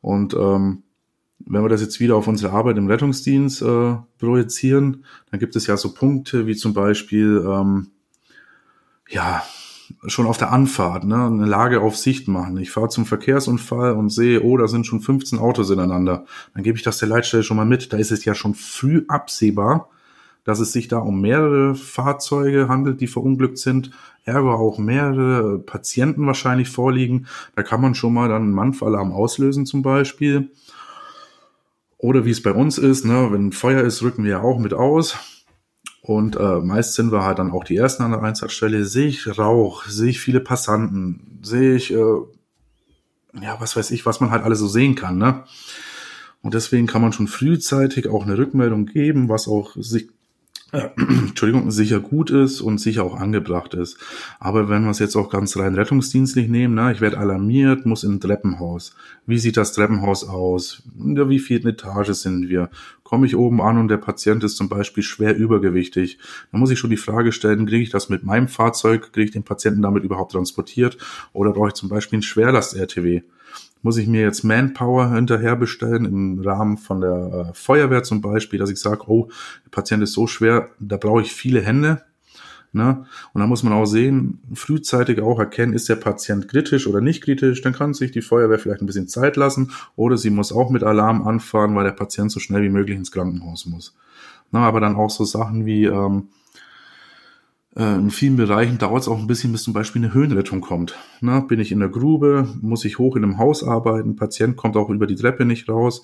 Und ähm, wenn wir das jetzt wieder auf unsere Arbeit im Rettungsdienst äh, projizieren, dann gibt es ja so Punkte wie zum Beispiel, ähm, ja, schon auf der Anfahrt, ne, eine Lage auf Sicht machen. Ich fahre zum Verkehrsunfall und sehe, oh, da sind schon 15 Autos ineinander. Dann gebe ich das der Leitstelle schon mal mit. Da ist es ja schon früh absehbar, dass es sich da um mehrere Fahrzeuge handelt, die verunglückt sind, ergo auch mehrere Patienten wahrscheinlich vorliegen. Da kann man schon mal dann einen Mannfallalarm auslösen zum Beispiel. Oder wie es bei uns ist, ne, wenn Feuer ist, rücken wir ja auch mit aus. Und äh, meist sind wir halt dann auch die Ersten an der Einsatzstelle. Sehe ich Rauch, sehe ich viele Passanten, sehe ich, äh, ja, was weiß ich, was man halt alles so sehen kann. Ne? Und deswegen kann man schon frühzeitig auch eine Rückmeldung geben, was auch sich [clears throat] Entschuldigung, sicher gut ist und sicher auch angebracht ist. Aber wenn wir es jetzt auch ganz rein rettungsdienstlich nehmen, na, ich werde alarmiert, muss in ein Treppenhaus. Wie sieht das Treppenhaus aus? Ja, wie viel Etage sind wir? Komme ich oben an und der Patient ist zum Beispiel schwer übergewichtig? Dann muss ich schon die Frage stellen, kriege ich das mit meinem Fahrzeug? Kriege ich den Patienten damit überhaupt transportiert? Oder brauche ich zum Beispiel einen Schwerlast-RTW? Muss ich mir jetzt Manpower hinterher bestellen im Rahmen von der äh, Feuerwehr zum Beispiel, dass ich sage, oh, der Patient ist so schwer, da brauche ich viele Hände. Ne? Und da muss man auch sehen, frühzeitig auch erkennen, ist der Patient kritisch oder nicht kritisch, dann kann sich die Feuerwehr vielleicht ein bisschen Zeit lassen oder sie muss auch mit Alarm anfahren, weil der Patient so schnell wie möglich ins Krankenhaus muss. Na, aber dann auch so Sachen wie, ähm, äh, in vielen Bereichen dauert es auch ein bisschen, bis zum Beispiel eine Höhenrettung kommt. Na, bin ich in der Grube, muss ich hoch in einem Haus arbeiten, Patient kommt auch über die Treppe nicht raus.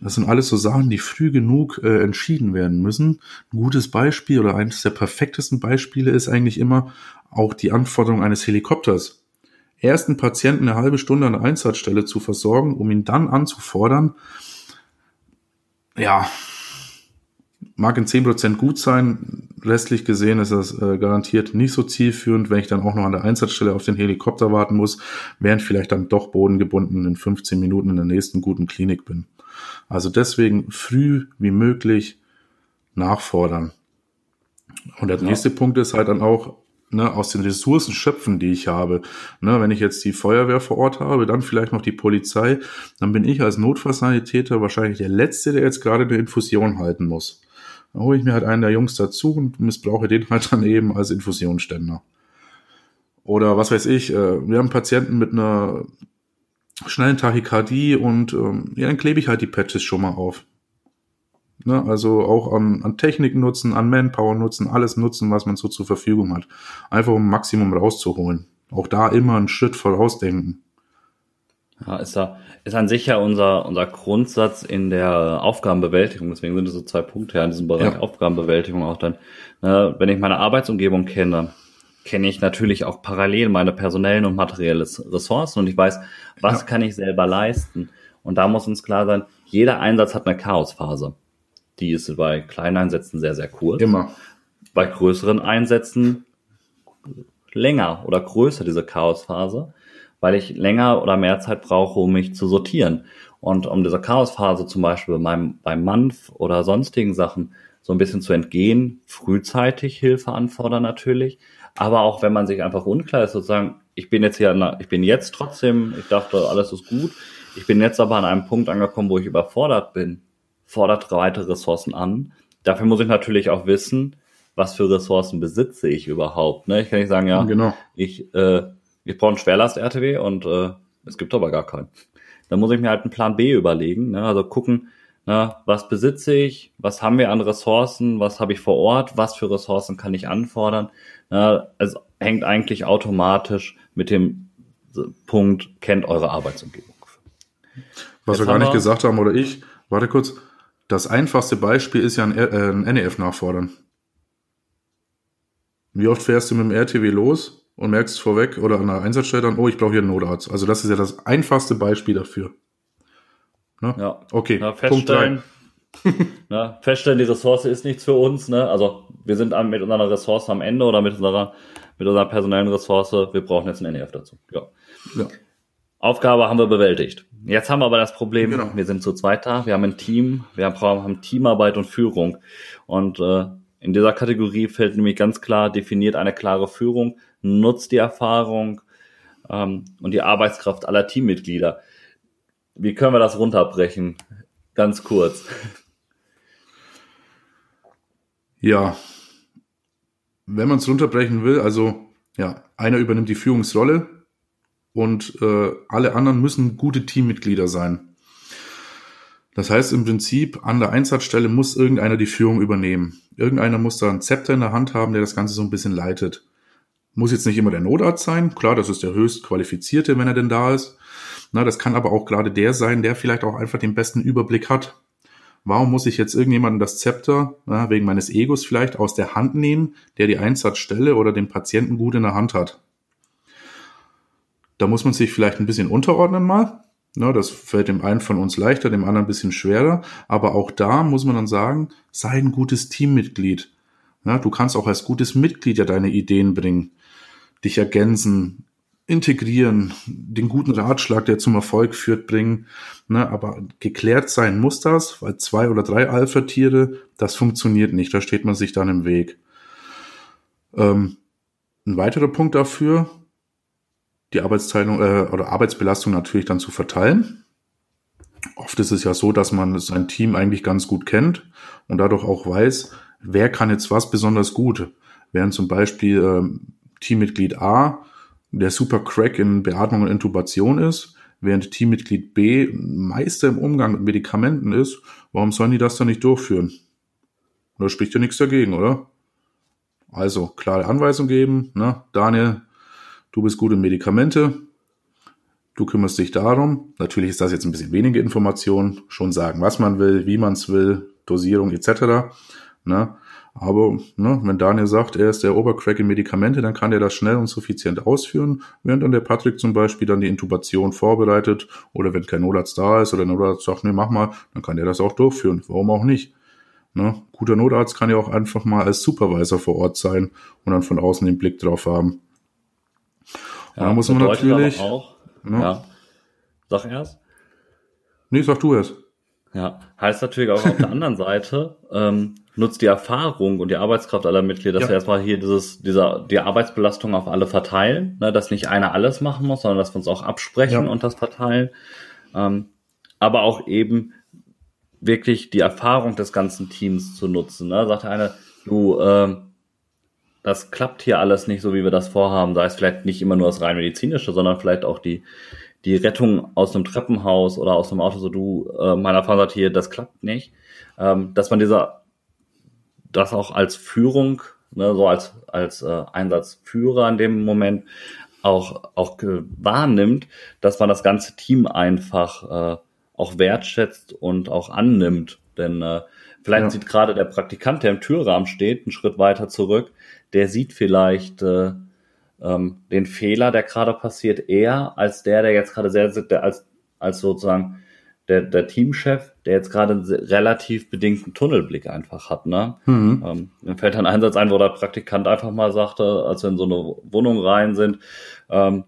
Das sind alles so Sachen, die früh genug äh, entschieden werden müssen. Ein gutes Beispiel oder eines der perfektesten Beispiele ist eigentlich immer auch die Anforderung eines Helikopters. Ersten Patienten eine halbe Stunde an der Einsatzstelle zu versorgen, um ihn dann anzufordern. Ja, mag in zehn Prozent gut sein. Restlich gesehen ist das äh, garantiert nicht so zielführend, wenn ich dann auch noch an der Einsatzstelle auf den Helikopter warten muss, während vielleicht dann doch bodengebunden in 15 Minuten in der nächsten guten Klinik bin. Also deswegen früh wie möglich nachfordern. Und der ja. nächste Punkt ist halt dann auch, ne, aus den Ressourcen schöpfen, die ich habe. Ne, wenn ich jetzt die Feuerwehr vor Ort habe, dann vielleicht noch die Polizei, dann bin ich als Notfallsanitäter wahrscheinlich der Letzte, der jetzt gerade eine Infusion halten muss. Dann hole ich mir halt einen der Jungs dazu und missbrauche den halt dann eben als Infusionsständer. Oder was weiß ich, äh, wir haben Patienten mit einer schnellen Tachykardie und ähm, ja, dann klebe ich halt die Patches schon mal auf. Ne, also auch an, an Technik nutzen, an Manpower nutzen, alles nutzen, was man so zur Verfügung hat. Einfach um Maximum rauszuholen. Auch da immer einen Schritt vorausdenken. Ja, ist da, ist an sich ja unser, unser Grundsatz in der Aufgabenbewältigung. Deswegen sind es so zwei Punkte ja in diesem Bereich ja. Aufgabenbewältigung auch dann. Ne, wenn ich meine Arbeitsumgebung kenne, kenne ich natürlich auch parallel meine personellen und materiellen Ressourcen und ich weiß, was ja. kann ich selber leisten. Und da muss uns klar sein, jeder Einsatz hat eine Chaosphase. Die ist bei kleinen Einsätzen sehr, sehr kurz. Immer. Bei größeren Einsätzen länger oder größer diese Chaosphase weil ich länger oder mehr Zeit brauche, um mich zu sortieren. Und um dieser Chaosphase zum Beispiel beim, beim Manf oder sonstigen Sachen so ein bisschen zu entgehen, frühzeitig Hilfe anfordern natürlich. Aber auch wenn man sich einfach unklar ist, sozusagen, ich bin jetzt hier, ich bin jetzt trotzdem, ich dachte, alles ist gut. Ich bin jetzt aber an einem Punkt angekommen, wo ich überfordert bin, fordert weitere Ressourcen an. Dafür muss ich natürlich auch wissen, was für Ressourcen besitze ich überhaupt. Ne? Ich kann nicht sagen, ja, genau. ich äh, ich brauche einen Schwerlast-RTW und äh, es gibt aber gar keinen. Dann muss ich mir halt einen Plan B überlegen, ne? also gucken, ne, was besitze ich, was haben wir an Ressourcen, was habe ich vor Ort, was für Ressourcen kann ich anfordern. Ne? Es hängt eigentlich automatisch mit dem Punkt, kennt eure Arbeitsumgebung. Was Jetzt wir gar nicht wir, gesagt haben, oder ich, warte kurz, das einfachste Beispiel ist ja ein, äh, ein NEF nachfordern. Wie oft fährst du mit dem RTW los und merkst vorweg oder an der Einsatzstelle dann, oh, ich brauche hier einen Notarzt. Also das ist ja das einfachste Beispiel dafür. Ne? Ja. Okay. Na, feststellen, [laughs] na, feststellen, die Ressource ist nichts für uns. Ne? Also wir sind mit unserer Ressource am Ende oder mit unserer, mit unserer personellen Ressource. Wir brauchen jetzt einen NEF dazu. Ja. ja. Aufgabe haben wir bewältigt. Jetzt haben wir aber das Problem, genau. wir sind zu zweit da, wir haben ein Team, wir haben, haben Teamarbeit und Führung. Und äh, in dieser Kategorie fällt nämlich ganz klar definiert eine klare Führung nutzt die Erfahrung ähm, und die Arbeitskraft aller Teammitglieder. Wie können wir das runterbrechen? Ganz kurz. Ja, wenn man es runterbrechen will, also ja, einer übernimmt die Führungsrolle und äh, alle anderen müssen gute Teammitglieder sein. Das heißt im Prinzip, an der Einsatzstelle muss irgendeiner die Führung übernehmen. Irgendeiner muss da ein Zepter in der Hand haben, der das Ganze so ein bisschen leitet. Muss jetzt nicht immer der Notarzt sein. Klar, das ist der höchst qualifizierte, wenn er denn da ist. Na, das kann aber auch gerade der sein, der vielleicht auch einfach den besten Überblick hat. Warum muss ich jetzt irgendjemanden das Zepter, na, wegen meines Egos vielleicht, aus der Hand nehmen, der die Einsatzstelle oder den Patienten gut in der Hand hat? Da muss man sich vielleicht ein bisschen unterordnen mal. Na, das fällt dem einen von uns leichter, dem anderen ein bisschen schwerer. Aber auch da muss man dann sagen, sei ein gutes Teammitglied. Na, du kannst auch als gutes Mitglied ja deine Ideen bringen dich ergänzen, integrieren, den guten Ratschlag, der zum Erfolg führt, bringen. Ne, aber geklärt sein muss das, weil zwei oder drei Alpha-Tiere, das funktioniert nicht. Da steht man sich dann im Weg. Ähm, ein weiterer Punkt dafür, die Arbeitsteilung äh, oder Arbeitsbelastung natürlich dann zu verteilen. Oft ist es ja so, dass man sein Team eigentlich ganz gut kennt und dadurch auch weiß, wer kann jetzt was besonders gut. Während zum Beispiel ähm, Teammitglied A der super Crack in Beatmung und Intubation ist, während Teammitglied B Meister im Umgang mit Medikamenten ist, warum sollen die das dann nicht durchführen? Da spricht ja nichts dagegen, oder? Also, klare Anweisung geben, ne? Daniel, du bist gut in Medikamente, du kümmerst dich darum. Natürlich ist das jetzt ein bisschen weniger Information, schon sagen, was man will, wie man es will, Dosierung etc. Ne? Aber ne, wenn Daniel sagt, er ist der Obercrack in Medikamente, dann kann er das schnell und suffizient ausführen, während dann der Patrick zum Beispiel dann die Intubation vorbereitet oder wenn kein Notarzt da ist oder der Notarzt sagt, nee, mach mal, dann kann er das auch durchführen. Warum auch nicht? Ne? Guter Notarzt kann ja auch einfach mal als Supervisor vor Ort sein und dann von außen den Blick drauf haben. Ja, da muss man natürlich. Auch, ne? ja. Sag erst. Nee, sag du erst. Ja, heißt natürlich auch auf der anderen [laughs] Seite, ähm, nutzt die Erfahrung und die Arbeitskraft aller Mitglieder, dass ja. wir erstmal hier dieses, dieser, die Arbeitsbelastung auf alle verteilen, ne, dass nicht einer alles machen muss, sondern dass wir uns auch absprechen ja. und das verteilen. Ähm, aber auch eben wirklich die Erfahrung des ganzen Teams zu nutzen. Ne? Sagt einer, du, ähm, das klappt hier alles nicht so, wie wir das vorhaben. Da ist vielleicht nicht immer nur das rein medizinische, sondern vielleicht auch die, die Rettung aus einem Treppenhaus oder aus einem Auto, so du, äh, meiner Erfahrung sagt hier, das klappt nicht. Ähm, dass man dieser, das auch als Führung, ne, so als, als äh, Einsatzführer in dem Moment auch, auch wahrnimmt, dass man das ganze Team einfach äh, auch wertschätzt und auch annimmt. Denn äh, vielleicht ja. sieht gerade der Praktikant, der im Türrahmen steht, einen Schritt weiter zurück, der sieht vielleicht äh, ähm, den Fehler, der gerade passiert, eher als der, der jetzt gerade sehr, der als, als sozusagen der, der Teamchef, der jetzt gerade einen relativ bedingten Tunnelblick einfach hat. Ne? Mhm. Ähm, mir fällt ein Einsatz ein, wo der Praktikant einfach mal sagte, als wir in so eine Wohnung rein sind, ähm,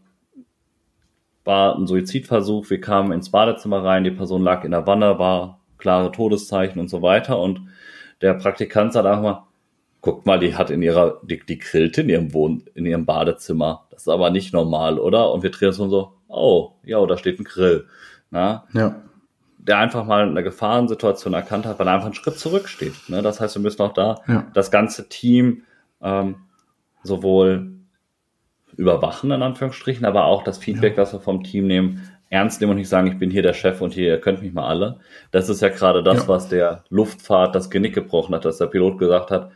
war ein Suizidversuch, wir kamen ins Badezimmer rein, die Person lag in der Wanne, war klare Todeszeichen und so weiter und der Praktikant sagt einfach mal, guckt mal, die hat in ihrer, die, die grillt in ihrem Wohn, in ihrem Badezimmer. Das ist aber nicht normal, oder? Und wir drehen uns so, oh, ja, da steht ein Grill. Na? Ja. Der einfach mal eine Gefahrensituation erkannt hat, weil er einfach einen Schritt zurücksteht. Ne? Das heißt, wir müssen auch da ja. das ganze Team ähm, sowohl überwachen, in Anführungsstrichen, aber auch das Feedback, ja. das wir vom Team nehmen, ernst nehmen und nicht sagen, ich bin hier der Chef und hier, ihr könnt mich mal alle. Das ist ja gerade das, ja. was der Luftfahrt das Genick gebrochen hat, dass der Pilot gesagt hat,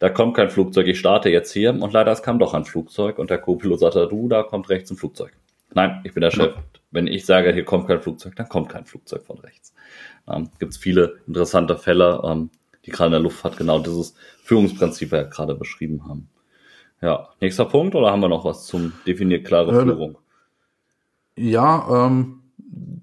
da kommt kein Flugzeug, ich starte jetzt hier. Und leider, es kam doch ein Flugzeug und der Co-Pilot sagte, du, da kommt rechts ein Flugzeug. Nein, ich bin der Chef. Ja. Wenn ich sage, hier kommt kein Flugzeug, dann kommt kein Flugzeug von rechts. Ähm, Gibt es viele interessante Fälle, ähm, die gerade in der Luftfahrt genau dieses Führungsprinzip ja gerade beschrieben haben. Ja, nächster Punkt oder haben wir noch was zum definiert klare Führung? Ja, ähm,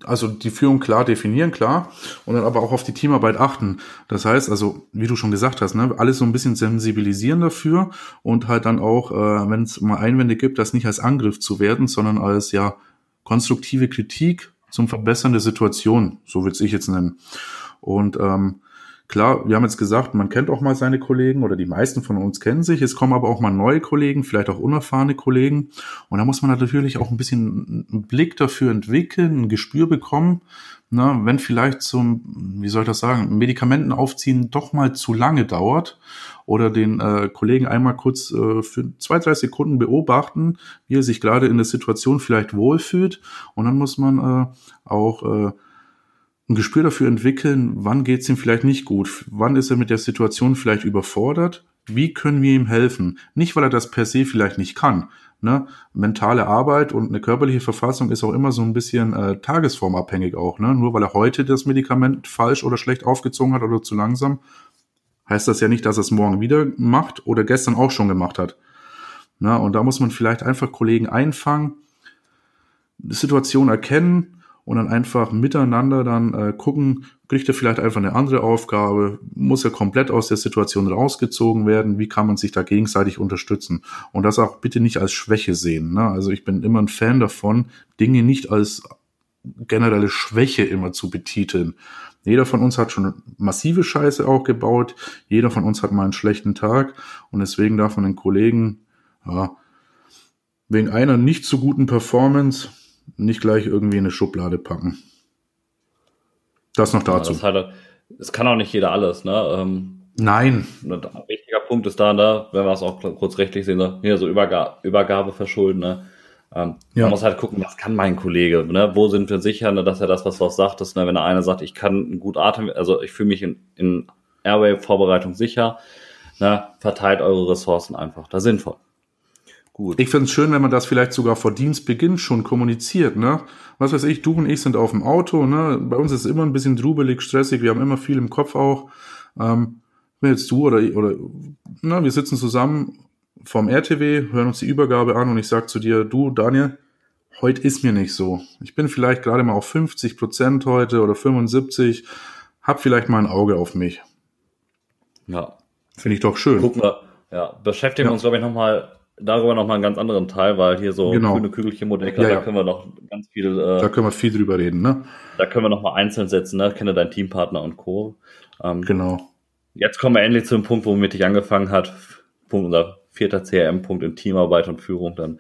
also die Führung klar definieren, klar, und dann aber auch auf die Teamarbeit achten. Das heißt, also, wie du schon gesagt hast, ne, alles so ein bisschen sensibilisieren dafür und halt dann auch, äh, wenn es mal Einwände gibt, das nicht als Angriff zu werden, sondern als ja konstruktive Kritik zum Verbessern der Situation, so würde ich jetzt nennen. Und ähm, Klar, wir haben jetzt gesagt, man kennt auch mal seine Kollegen oder die meisten von uns kennen sich. Es kommen aber auch mal neue Kollegen, vielleicht auch unerfahrene Kollegen. Und da muss man natürlich auch ein bisschen einen Blick dafür entwickeln, ein Gespür bekommen, na, wenn vielleicht zum, wie soll ich das sagen, Medikamenten aufziehen doch mal zu lange dauert oder den äh, Kollegen einmal kurz äh, für zwei, drei Sekunden beobachten, wie er sich gerade in der Situation vielleicht wohlfühlt. Und dann muss man äh, auch äh, ein Gespür dafür entwickeln, wann geht's ihm vielleicht nicht gut, wann ist er mit der Situation vielleicht überfordert, wie können wir ihm helfen? Nicht, weil er das per se vielleicht nicht kann. Ne? Mentale Arbeit und eine körperliche Verfassung ist auch immer so ein bisschen äh, tagesformabhängig auch. Ne? Nur weil er heute das Medikament falsch oder schlecht aufgezogen hat oder zu langsam, heißt das ja nicht, dass er es morgen wieder macht oder gestern auch schon gemacht hat. Na, und da muss man vielleicht einfach Kollegen einfangen, Situation erkennen und dann einfach miteinander dann äh, gucken, kriegt er vielleicht einfach eine andere Aufgabe, muss er komplett aus der Situation rausgezogen werden, wie kann man sich da gegenseitig unterstützen und das auch bitte nicht als Schwäche sehen. Ne? Also ich bin immer ein Fan davon, Dinge nicht als generelle Schwäche immer zu betiteln. Jeder von uns hat schon massive Scheiße auch gebaut, jeder von uns hat mal einen schlechten Tag und deswegen darf man den Kollegen ja, wegen einer nicht so guten Performance nicht gleich irgendwie in eine Schublade packen. Das noch dazu. Ja, das, halt, das, kann auch nicht jeder alles, ne? Ähm, Nein. Ein wichtiger Punkt ist da, ne, wenn wir es auch kurz rechtlich sehen, ne, hier so Überga Übergabe verschulden, ne? Ähm, ja. Man muss halt gucken, was kann mein Kollege, ne? Wo sind wir sicher, ne, dass er das, was du auch sagtest, ne, wenn der eine sagt, ich kann gut atmen, also ich fühle mich in, in Airway-Vorbereitung sicher, ne, verteilt eure Ressourcen einfach, da sinnvoll. Gut. Ich finde es schön, wenn man das vielleicht sogar vor Dienstbeginn schon kommuniziert, ne? Was weiß ich, du und ich sind auf dem Auto, ne? Bei uns ist es immer ein bisschen drubelig, stressig, wir haben immer viel im Kopf auch. Ähm, wenn jetzt du oder, oder na, wir sitzen zusammen vorm RTW, hören uns die Übergabe an und ich sag zu dir, du, Daniel, heute ist mir nicht so. Ich bin vielleicht gerade mal auf 50 Prozent heute oder 75, hab vielleicht mal ein Auge auf mich. Ja. Finde ich doch schön. Gucken wir, ja, beschäftigen wir uns, glaube ich, nochmal darüber nochmal einen ganz anderen Teil, weil hier so genau. grüne Kügelchen Modecke, ja, da ja. können wir noch ganz viel. Äh, da können wir viel drüber reden, ne? Da können wir nochmal einzeln setzen, ne? Kenne deinen Teampartner und Co. Ähm, genau. Jetzt kommen wir endlich zu dem Punkt, womit ich angefangen hat. Punkt, unser vierter CRM-Punkt in Teamarbeit und Führung. Dann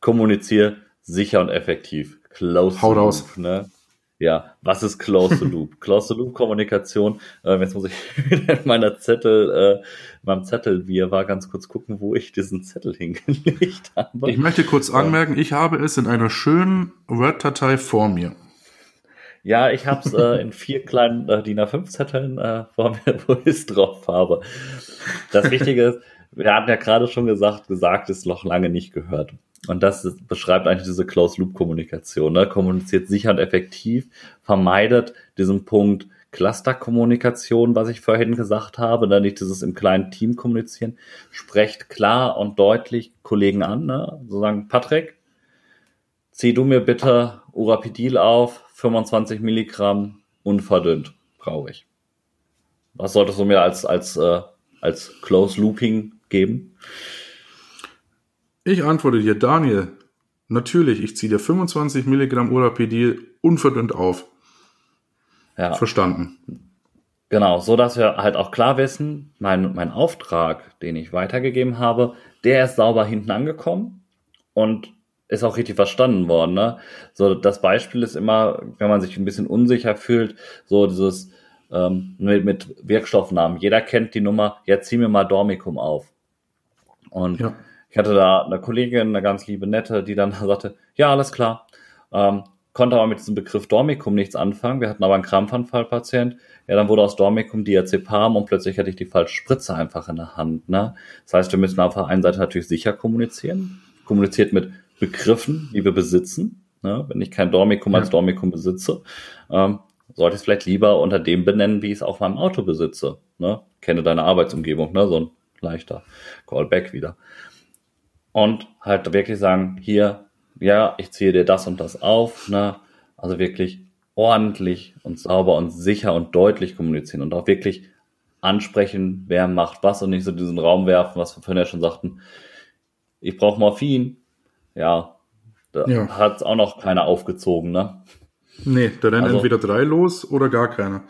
kommuniziere sicher und effektiv. Close Hau raus. Ne? Ja, was ist Close Loop? [laughs] Close Loop Kommunikation. Äh, jetzt muss ich [laughs] wieder in meiner Zettel, äh, meinem Zettel, wie er war, ganz kurz gucken, wo ich diesen Zettel [laughs] hingelegt habe. Ich möchte kurz anmerken, ich habe es in einer schönen Word-Datei vor mir. Ja, ich habe es äh, in vier kleinen äh, DIN A5-Zetteln äh, vor mir, wo ich es drauf habe. Das Wichtige ist, wir hatten ja gerade schon gesagt, gesagt ist noch lange nicht gehört. Und das beschreibt eigentlich diese Closed-Loop-Kommunikation. Ne? Kommuniziert sicher und effektiv, vermeidet diesen Punkt Cluster-Kommunikation, was ich vorhin gesagt habe, ne? nicht dieses im kleinen Team kommunizieren. Sprecht klar und deutlich Kollegen an. Ne? So sagen, Patrick, zieh du mir bitte Urapidil auf, 25 Milligramm, unverdünnt, brauche ich. Was solltest du mir als, als, äh, als Close-Looping geben? Ich antworte dir, Daniel, natürlich, ich ziehe dir 25 Milligramm Urapidil unverdünnt auf. Ja. Verstanden. Genau, so dass wir halt auch klar wissen, mein, mein Auftrag, den ich weitergegeben habe, der ist sauber hinten angekommen und ist auch richtig verstanden worden. Ne? So, das Beispiel ist immer, wenn man sich ein bisschen unsicher fühlt, so dieses ähm, mit, mit Wirkstoffnamen. Jeder kennt die Nummer, jetzt zieh mir mal Dormicum auf. Und ja. Ich hatte da eine Kollegin, eine ganz liebe Nette, die dann [laughs] sagte, ja, alles klar. Ähm, konnte aber mit diesem Begriff Dormicum nichts anfangen. Wir hatten aber einen Krampfanfallpatient. Ja, dann wurde aus Dormicum Diazepam und plötzlich hatte ich die falsche Spritze einfach in der Hand. Ne? Das heißt, wir müssen auf der einen Seite natürlich sicher kommunizieren. Kommuniziert mit Begriffen, die wir besitzen. Ne? Wenn ich kein Dormicum ja. als Dormicum besitze, ähm, sollte ich es vielleicht lieber unter dem benennen, wie ich es auf meinem Auto besitze. Ne? Kenne deine Arbeitsumgebung, ne? so ein leichter Callback wieder und halt wirklich sagen, hier, ja, ich ziehe dir das und das auf, ne? Also wirklich ordentlich und sauber und sicher und deutlich kommunizieren und auch wirklich ansprechen, wer macht was und nicht so diesen Raum werfen, was wir vorhin ja schon sagten. Ich brauche Morphin. Ja, da ja. hat auch noch keiner aufgezogen, ne? Nee, da rennen also, entweder drei los oder gar keiner.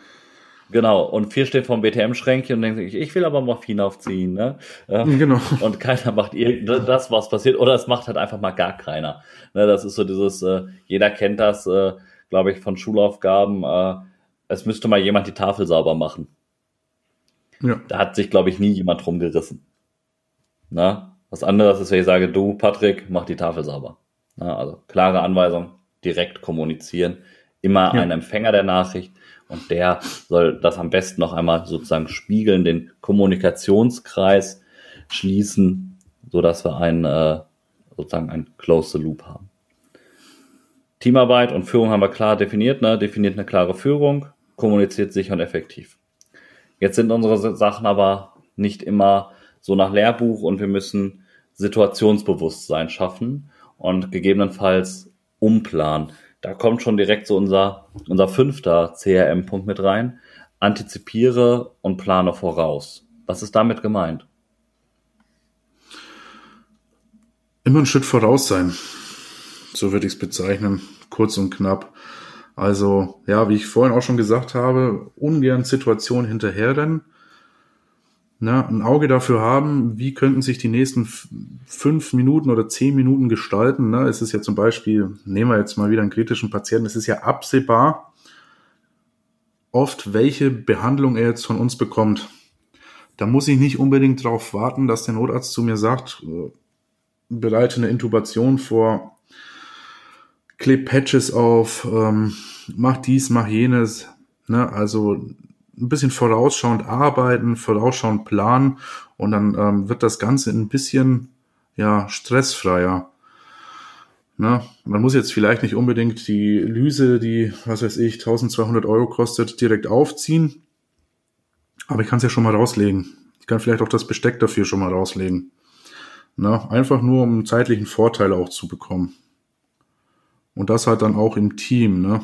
Genau, und vier steht vom BTM-Schränkchen und denkt sich, ich will aber Morphin aufziehen, ne? Genau. Und keiner macht das, was passiert, oder es macht halt einfach mal gar keiner. Ne, das ist so dieses, äh, jeder kennt das, äh, glaube ich, von Schulaufgaben, äh, es müsste mal jemand die Tafel sauber machen. Ja. Da hat sich, glaube ich, nie jemand drum gerissen. Na? Was anderes ist, wenn ich sage, du, Patrick, mach die Tafel sauber. Na, also klare Anweisung, direkt kommunizieren, immer ja. ein Empfänger der Nachricht und der soll das am besten noch einmal sozusagen spiegeln, den Kommunikationskreis schließen, so dass wir ein äh, sozusagen ein Close Loop haben. Teamarbeit und Führung haben wir klar definiert, ne? definiert eine klare Führung, kommuniziert sicher und effektiv. Jetzt sind unsere Sachen aber nicht immer so nach Lehrbuch und wir müssen Situationsbewusstsein schaffen und gegebenenfalls umplanen. Da kommt schon direkt so unser, unser fünfter CRM-Punkt mit rein. Antizipiere und plane voraus. Was ist damit gemeint? Immer einen Schritt voraus sein. So würde ich es bezeichnen. Kurz und knapp. Also, ja, wie ich vorhin auch schon gesagt habe, ungern Situationen hinterherrennen. Na, ein Auge dafür haben, wie könnten sich die nächsten fünf Minuten oder zehn Minuten gestalten. Ne? Es ist ja zum Beispiel, nehmen wir jetzt mal wieder einen kritischen Patienten, es ist ja absehbar, oft welche Behandlung er jetzt von uns bekommt. Da muss ich nicht unbedingt darauf warten, dass der Notarzt zu mir sagt, äh, bereite eine Intubation vor, kleb Patches auf, ähm, mach dies, mach jenes. Ne? Also ein bisschen vorausschauend arbeiten, vorausschauend planen und dann ähm, wird das Ganze ein bisschen ja stressfreier. Ne? Man muss jetzt vielleicht nicht unbedingt die Lyse, die, was weiß ich, 1200 Euro kostet, direkt aufziehen, aber ich kann es ja schon mal rauslegen. Ich kann vielleicht auch das Besteck dafür schon mal rauslegen. Ne? Einfach nur, um einen zeitlichen Vorteil auch zu bekommen. Und das halt dann auch im Team, ne?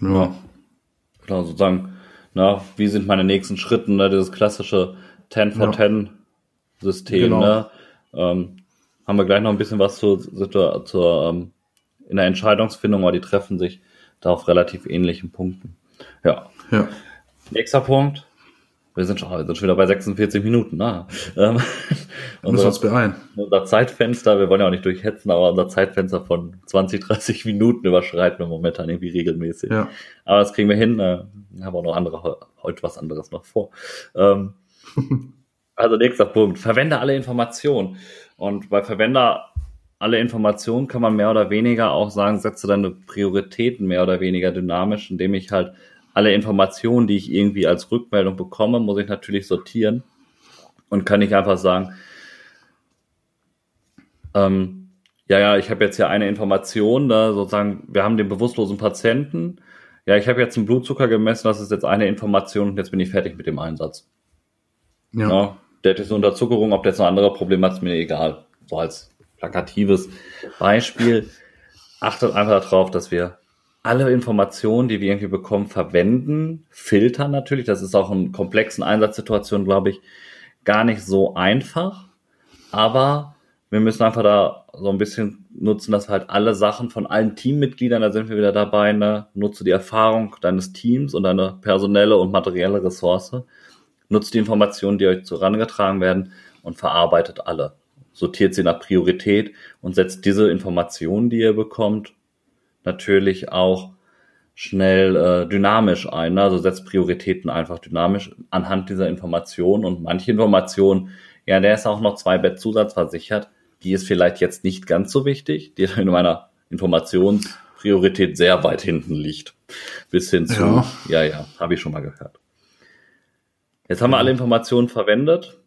Ja. ja. Genau, sozusagen, na, wie sind meine nächsten Schritte, ne? Dieses klassische 10 for ja. 10 System, genau. ne? Ähm, haben wir gleich noch ein bisschen was zur, zur, zur ähm, in der Entscheidungsfindung, aber die treffen sich da auf relativ ähnlichen Punkten. Ja. ja. Nächster Punkt, wir sind schon, wir sind schon wieder bei 46 Minuten. Ne? Ähm, [laughs] unser, uns beeilen. Unser Zeitfenster, wir wollen ja auch nicht durchhetzen, aber unser Zeitfenster von 20, 30 Minuten überschreiten wir momentan irgendwie regelmäßig. Ja. Aber das kriegen wir hin. Äh, haben auch noch andere, heute was anderes noch vor. Ähm, [laughs] also nächster Punkt. Verwende alle Informationen. Und bei Verwender alle Informationen kann man mehr oder weniger auch sagen, setze deine Prioritäten mehr oder weniger dynamisch, indem ich halt alle Informationen, die ich irgendwie als Rückmeldung bekomme, muss ich natürlich sortieren und kann nicht einfach sagen, ähm, ja, ja, ich habe jetzt ja eine Information, da sozusagen, wir haben den bewusstlosen Patienten, ja, ich habe jetzt einen Blutzucker gemessen, das ist jetzt eine Information und jetzt bin ich fertig mit dem Einsatz. Ja. ja der hat jetzt eine Unterzuckerung, ob der jetzt ein anderes Problem hat, ist mir egal. So als plakatives Beispiel. Achtet einfach darauf, dass wir alle Informationen, die wir irgendwie bekommen, verwenden, filtern natürlich. Das ist auch in komplexen Einsatzsituationen, glaube ich, gar nicht so einfach. Aber wir müssen einfach da so ein bisschen nutzen, dass wir halt alle Sachen von allen Teammitgliedern, da sind wir wieder dabei, ne, nutze die Erfahrung deines Teams und deine personelle und materielle Ressource, nutzt die Informationen, die euch zu herangetragen werden und verarbeitet alle. Sortiert sie nach Priorität und setzt diese Informationen, die ihr bekommt, natürlich auch schnell äh, dynamisch ein. Ne? Also setzt Prioritäten einfach dynamisch anhand dieser Informationen und manche Informationen, ja, der ist auch noch zwei Bett zusatzversichert. Die ist vielleicht jetzt nicht ganz so wichtig, die [laughs] in meiner Informationspriorität sehr weit hinten liegt. Bis hin zu, ja, ja, ja habe ich schon mal gehört. Jetzt haben wir alle Informationen verwendet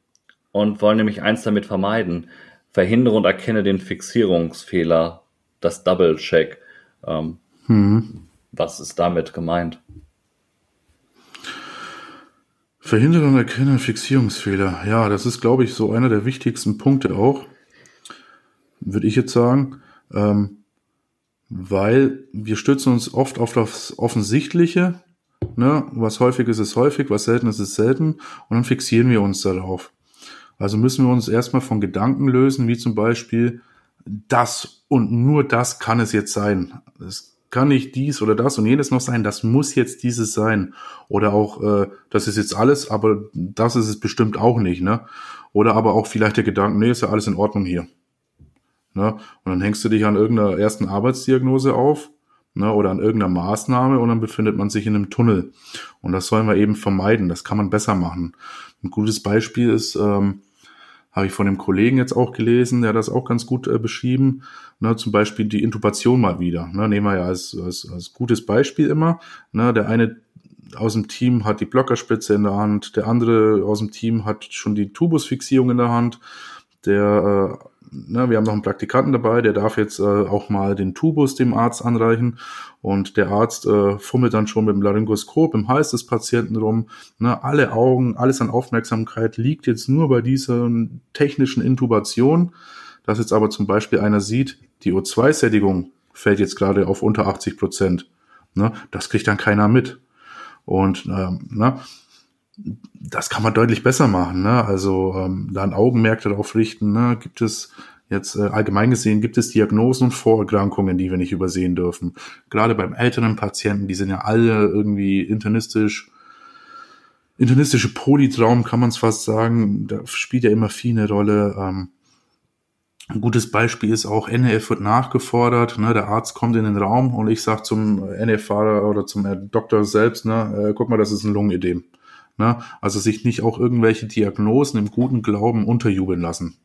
und wollen nämlich eins damit vermeiden. Verhindere und erkenne den Fixierungsfehler, das Double-Check. Ähm, hm. Was ist damit gemeint? Verhindern und erkennen Fixierungsfehler. Ja, das ist, glaube ich, so einer der wichtigsten Punkte auch, würde ich jetzt sagen, ähm, weil wir stützen uns oft auf das Offensichtliche, ne? was häufig ist, ist häufig, was selten ist, ist selten, und dann fixieren wir uns darauf. Also müssen wir uns erstmal von Gedanken lösen, wie zum Beispiel, das und nur das kann es jetzt sein. Es kann nicht dies oder das und jenes noch sein, das muss jetzt dieses sein. Oder auch, äh, das ist jetzt alles, aber das ist es bestimmt auch nicht, ne? Oder aber auch vielleicht der Gedanke, nee, ist ja alles in Ordnung hier. Ne? Und dann hängst du dich an irgendeiner ersten Arbeitsdiagnose auf, ne? oder an irgendeiner Maßnahme und dann befindet man sich in einem Tunnel. Und das sollen wir eben vermeiden, das kann man besser machen. Ein gutes Beispiel ist, ähm, habe ich von dem Kollegen jetzt auch gelesen, der hat das auch ganz gut äh, beschrieben. Ne, zum Beispiel die Intubation mal wieder. Ne, nehmen wir ja als, als, als gutes Beispiel immer. Ne, der eine aus dem Team hat die Blockerspitze in der Hand, der andere aus dem Team hat schon die Tubusfixierung in der Hand, der äh, ne, wir haben noch einen Praktikanten dabei, der darf jetzt äh, auch mal den Tubus dem Arzt anreichen und der Arzt äh, fummelt dann schon mit dem Laryngoskop im Hals des Patienten rum. Ne, alle Augen, alles an Aufmerksamkeit liegt jetzt nur bei dieser technischen Intubation. Dass jetzt aber zum Beispiel einer sieht, die O2-Sättigung fällt jetzt gerade auf unter 80 Prozent. Ne, das kriegt dann keiner mit. Und ähm, ne, das kann man deutlich besser machen. Ne? Also ähm, da ein Augenmerk darauf richten. Ne? Gibt es jetzt äh, allgemein gesehen, gibt es Diagnosen und Vorerkrankungen, die wir nicht übersehen dürfen. Gerade beim älteren Patienten, die sind ja alle irgendwie internistisch, internistische Polytraum kann man es fast sagen. Da spielt ja immer viel eine Rolle. Ähm, ein gutes Beispiel ist auch, NF wird nachgefordert, ne, der Arzt kommt in den Raum und ich sage zum NF-Fahrer oder zum Doktor selbst, ne, äh, guck mal, das ist ein Lungenödem. Ne? Also sich nicht auch irgendwelche Diagnosen im guten Glauben unterjubeln lassen.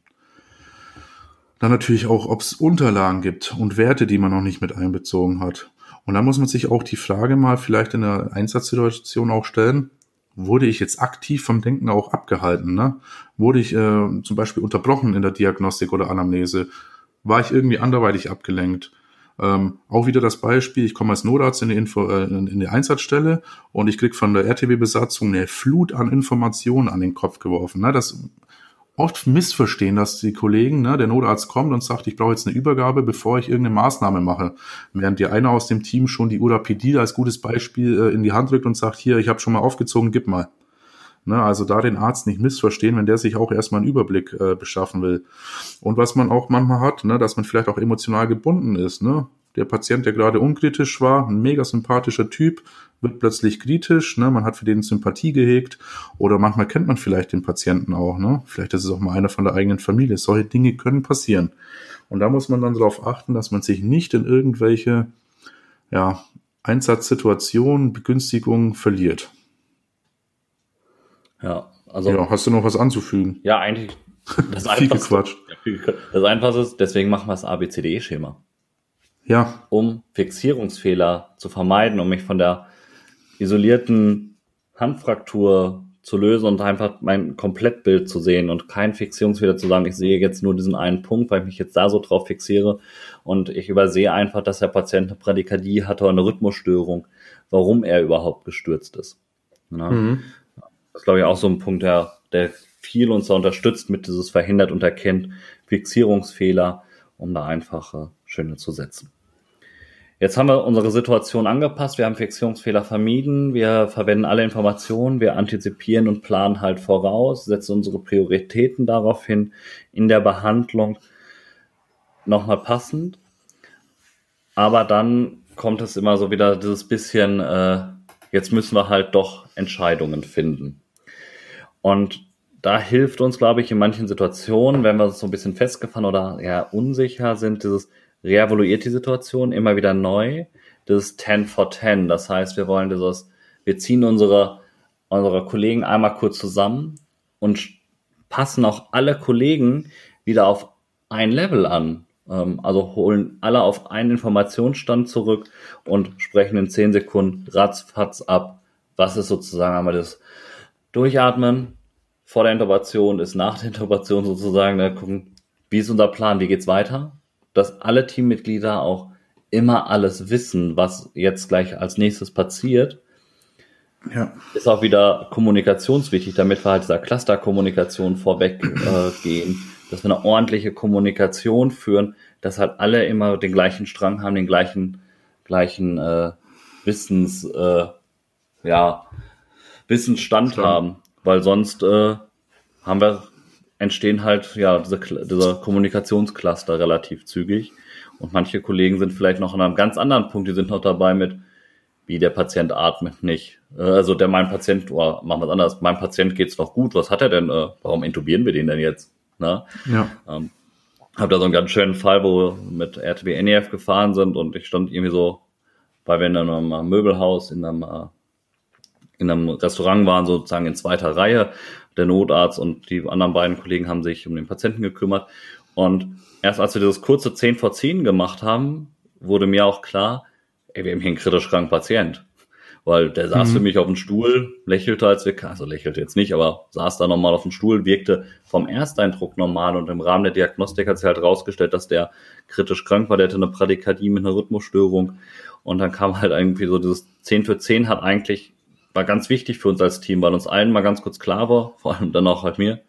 Dann natürlich auch, ob es Unterlagen gibt und Werte, die man noch nicht mit einbezogen hat. Und dann muss man sich auch die Frage mal vielleicht in der Einsatzsituation auch stellen, wurde ich jetzt aktiv vom Denken auch abgehalten? Ne? Wurde ich äh, zum Beispiel unterbrochen in der Diagnostik oder Anamnese? War ich irgendwie anderweitig abgelenkt? Ähm, auch wieder das Beispiel, ich komme als Notarzt in die, Info, äh, in die Einsatzstelle und ich krieg von der RTW-Besatzung eine Flut an Informationen an den Kopf geworfen. Ne? Das oft missverstehen, dass die Kollegen, ne, der Notarzt kommt und sagt, ich brauche jetzt eine Übergabe, bevor ich irgendeine Maßnahme mache. Während dir einer aus dem Team schon die Urapidie als gutes Beispiel äh, in die Hand drückt und sagt, hier, ich habe schon mal aufgezogen, gib mal. Ne, also da den Arzt nicht missverstehen, wenn der sich auch erstmal einen Überblick äh, beschaffen will. Und was man auch manchmal hat, ne, dass man vielleicht auch emotional gebunden ist. Ne? Der Patient, der gerade unkritisch war, ein mega sympathischer Typ, wird plötzlich kritisch, ne? man hat für den Sympathie gehegt oder manchmal kennt man vielleicht den Patienten auch, ne? vielleicht ist es auch mal einer von der eigenen Familie. Solche Dinge können passieren. Und da muss man dann darauf achten, dass man sich nicht in irgendwelche ja, Einsatzsituationen, Begünstigungen verliert. Ja, also. Ja, hast du noch was anzufügen? Ja, eigentlich. [laughs] Das Einfachste, das Einfachste ist, deswegen machen wir das ABCDE-Schema. Ja. Um Fixierungsfehler zu vermeiden, um mich von der isolierten Handfraktur zu lösen und einfach mein Komplettbild zu sehen und kein Fixierungsfehler zu sagen, ich sehe jetzt nur diesen einen Punkt, weil ich mich jetzt da so drauf fixiere und ich übersehe einfach, dass der Patient eine Prädikadie hatte oder eine Rhythmusstörung, warum er überhaupt gestürzt ist. Mhm. Das ist, glaube ich, auch so ein Punkt, der, der viel uns da unterstützt mit dieses verhindert und erkennt Fixierungsfehler, um da einfache Schöne zu setzen. Jetzt haben wir unsere Situation angepasst, wir haben Fixierungsfehler vermieden, wir verwenden alle Informationen, wir antizipieren und planen halt voraus, setzen unsere Prioritäten darauf hin, in der Behandlung nochmal passend. Aber dann kommt es immer so wieder dieses bisschen, äh, jetzt müssen wir halt doch Entscheidungen finden. Und da hilft uns, glaube ich, in manchen Situationen, wenn wir so ein bisschen festgefahren oder ja unsicher sind, dieses reevaluiert die Situation immer wieder neu. Das ist 10 for 10. Das heißt, wir wollen dieses, wir ziehen unsere, unsere Kollegen einmal kurz zusammen und passen auch alle Kollegen wieder auf ein Level an. Ähm, also holen alle auf einen Informationsstand zurück und sprechen in 10 Sekunden ratzfatz ab. Was ist sozusagen einmal das Durchatmen vor der Intubation, ist nach der Intubation sozusagen, da gucken, wie ist unser Plan, wie geht's weiter? dass alle Teammitglieder auch immer alles wissen, was jetzt gleich als nächstes passiert. Ja. Ist auch wieder kommunikationswichtig, damit wir halt dieser Cluster-Kommunikation vorweg äh, gehen, dass wir eine ordentliche Kommunikation führen, dass halt alle immer den gleichen Strang haben, den gleichen, gleichen äh, Wissens, äh, ja, Wissensstand Stand. haben, weil sonst äh, haben wir entstehen halt ja diese, dieser Kommunikationscluster relativ zügig. Und manche Kollegen sind vielleicht noch an einem ganz anderen Punkt, die sind noch dabei mit, wie der Patient atmet nicht. Äh, also der mein Patient, oh, machen wir es anders, mein Patient geht's noch gut, was hat er denn, äh, warum intubieren wir den denn jetzt? Ne? Ja. Ähm, hab da so einen ganz schönen Fall, wo wir mit RTW NEF gefahren sind und ich stand irgendwie so, weil wir in einem Möbelhaus, in einem, äh, in einem Restaurant waren, sozusagen in zweiter Reihe, der Notarzt und die anderen beiden Kollegen haben sich um den Patienten gekümmert. Und erst als wir dieses kurze 10 vor 10 gemacht haben, wurde mir auch klar, ey, wir haben hier einen kritisch kranken Patient. Weil der saß mhm. für mich auf dem Stuhl, lächelte als wir, also lächelte jetzt nicht, aber saß da nochmal auf dem Stuhl, wirkte vom Ersteindruck normal und im Rahmen der Diagnostik hat sich halt rausgestellt, dass der kritisch krank war, der hatte eine Prädikadie mit einer Rhythmusstörung und dann kam halt irgendwie so dieses 10 für 10 hat eigentlich, war ganz wichtig für uns als Team, weil uns allen mal ganz kurz klar war, vor allem dann auch halt mir,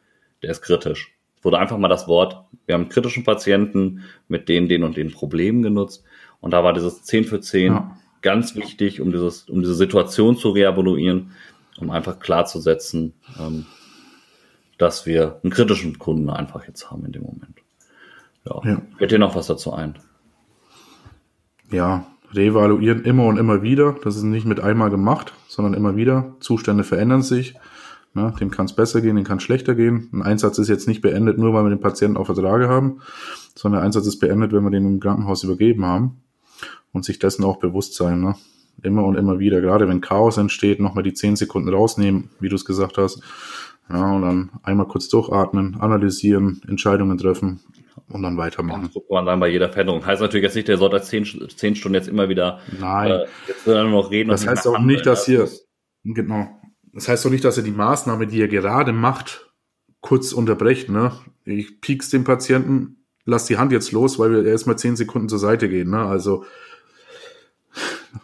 der ist kritisch. Es wurde einfach mal das Wort, wir haben kritischen Patienten mit den, den und den Problemen genutzt und da war dieses 10 für 10 ja. ganz wichtig, um, dieses, um diese Situation zu reevaluieren, um einfach klarzusetzen, ähm, dass wir einen kritischen Kunden einfach jetzt haben in dem Moment. Ja. ja. Fällt dir noch was dazu ein? Ja, reevaluieren immer und immer wieder. Das ist nicht mit einmal gemacht, sondern immer wieder. Zustände verändern sich. Ne, dem kann es besser gehen, dem kann es schlechter gehen. Ein Einsatz ist jetzt nicht beendet, nur weil wir den Patienten auf Vertrage haben, sondern der Einsatz ist beendet, wenn wir den im Krankenhaus übergeben haben und sich dessen auch bewusst sein. Ne? Immer und immer wieder, gerade wenn Chaos entsteht, nochmal die zehn Sekunden rausnehmen, wie du es gesagt hast. Ja, und dann einmal kurz durchatmen, analysieren, Entscheidungen treffen und dann weitermachen. So kann man sagen, bei jeder Veränderung. Heißt natürlich jetzt nicht, der sollte zehn, zehn Stunden jetzt immer wieder Nein. Äh, jetzt nur noch reden. Das heißt auch nicht, dass hier, genau. Das heißt doch nicht, dass er die Maßnahme, die er gerade macht, kurz unterbrecht. Ne? Ich piek's den Patienten, lass die Hand jetzt los, weil wir erstmal zehn Sekunden zur Seite gehen. Ne? Also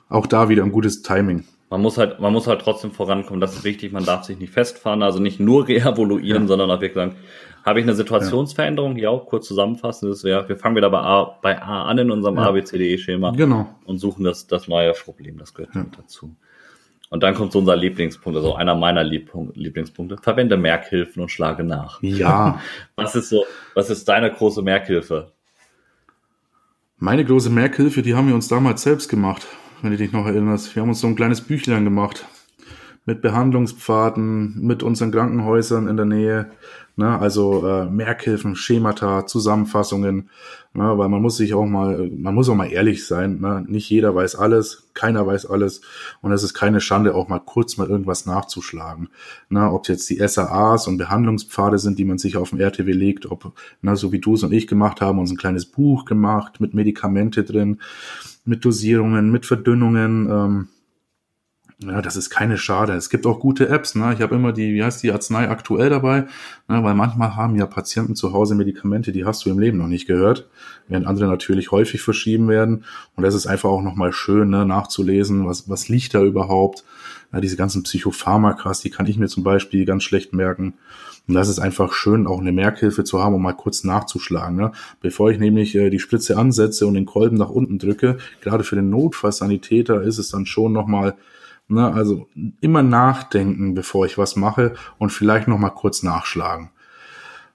auch da wieder ein gutes Timing. Man muss halt, man muss halt trotzdem vorankommen. Das ist wichtig. Man darf sich nicht festfahren, also nicht nur [laughs] reevaluieren, ja. sondern auch wirklich sagen, habe ich eine Situationsveränderung? Ja, auch kurz zusammenfassen. Das wäre, wir fangen wieder bei A, bei A an in unserem ja. ABCDE-Schema. Genau. Und suchen das, das neue Problem. Das gehört ja. dazu. Und dann kommt so unser Lieblingspunkt, also einer meiner Lieblingspunkte. Verwende Merkhilfen und schlage nach. Ja. [laughs] Was ist so, was ist deine große Merkhilfe? Meine große Merkhilfe, die haben wir uns damals selbst gemacht, wenn du dich noch erinnerst. Wir haben uns so ein kleines Büchlein gemacht mit Behandlungspfaden, mit unseren Krankenhäusern in der Nähe, Ne? Also äh, Merkhilfen, Schemata, Zusammenfassungen, ne? weil man muss sich auch mal, man muss auch mal ehrlich sein. Ne? Nicht jeder weiß alles, keiner weiß alles und es ist keine Schande, auch mal kurz mal irgendwas nachzuschlagen. Ne? Ob jetzt die SAAs und Behandlungspfade sind, die man sich auf dem RTW legt, ob, ne, so wie du es und ich gemacht haben, uns ein kleines Buch gemacht mit Medikamente drin, mit Dosierungen, mit Verdünnungen. Ähm, ja, das ist keine Schade. Es gibt auch gute Apps. Ne? Ich habe immer die, wie heißt die, Arznei aktuell dabei, ne? weil manchmal haben ja Patienten zu Hause Medikamente, die hast du im Leben noch nicht gehört, während andere natürlich häufig verschrieben werden. Und das ist einfach auch nochmal schön, ne? nachzulesen, was, was liegt da überhaupt. Ja, diese ganzen Psychopharmakas, die kann ich mir zum Beispiel ganz schlecht merken. Und das ist einfach schön, auch eine Merkhilfe zu haben, um mal kurz nachzuschlagen. Ne? Bevor ich nämlich äh, die Spritze ansetze und den Kolben nach unten drücke, gerade für den Notfallsanitäter ist es dann schon nochmal Ne? Also immer nachdenken, bevor ich was mache und vielleicht noch mal kurz nachschlagen.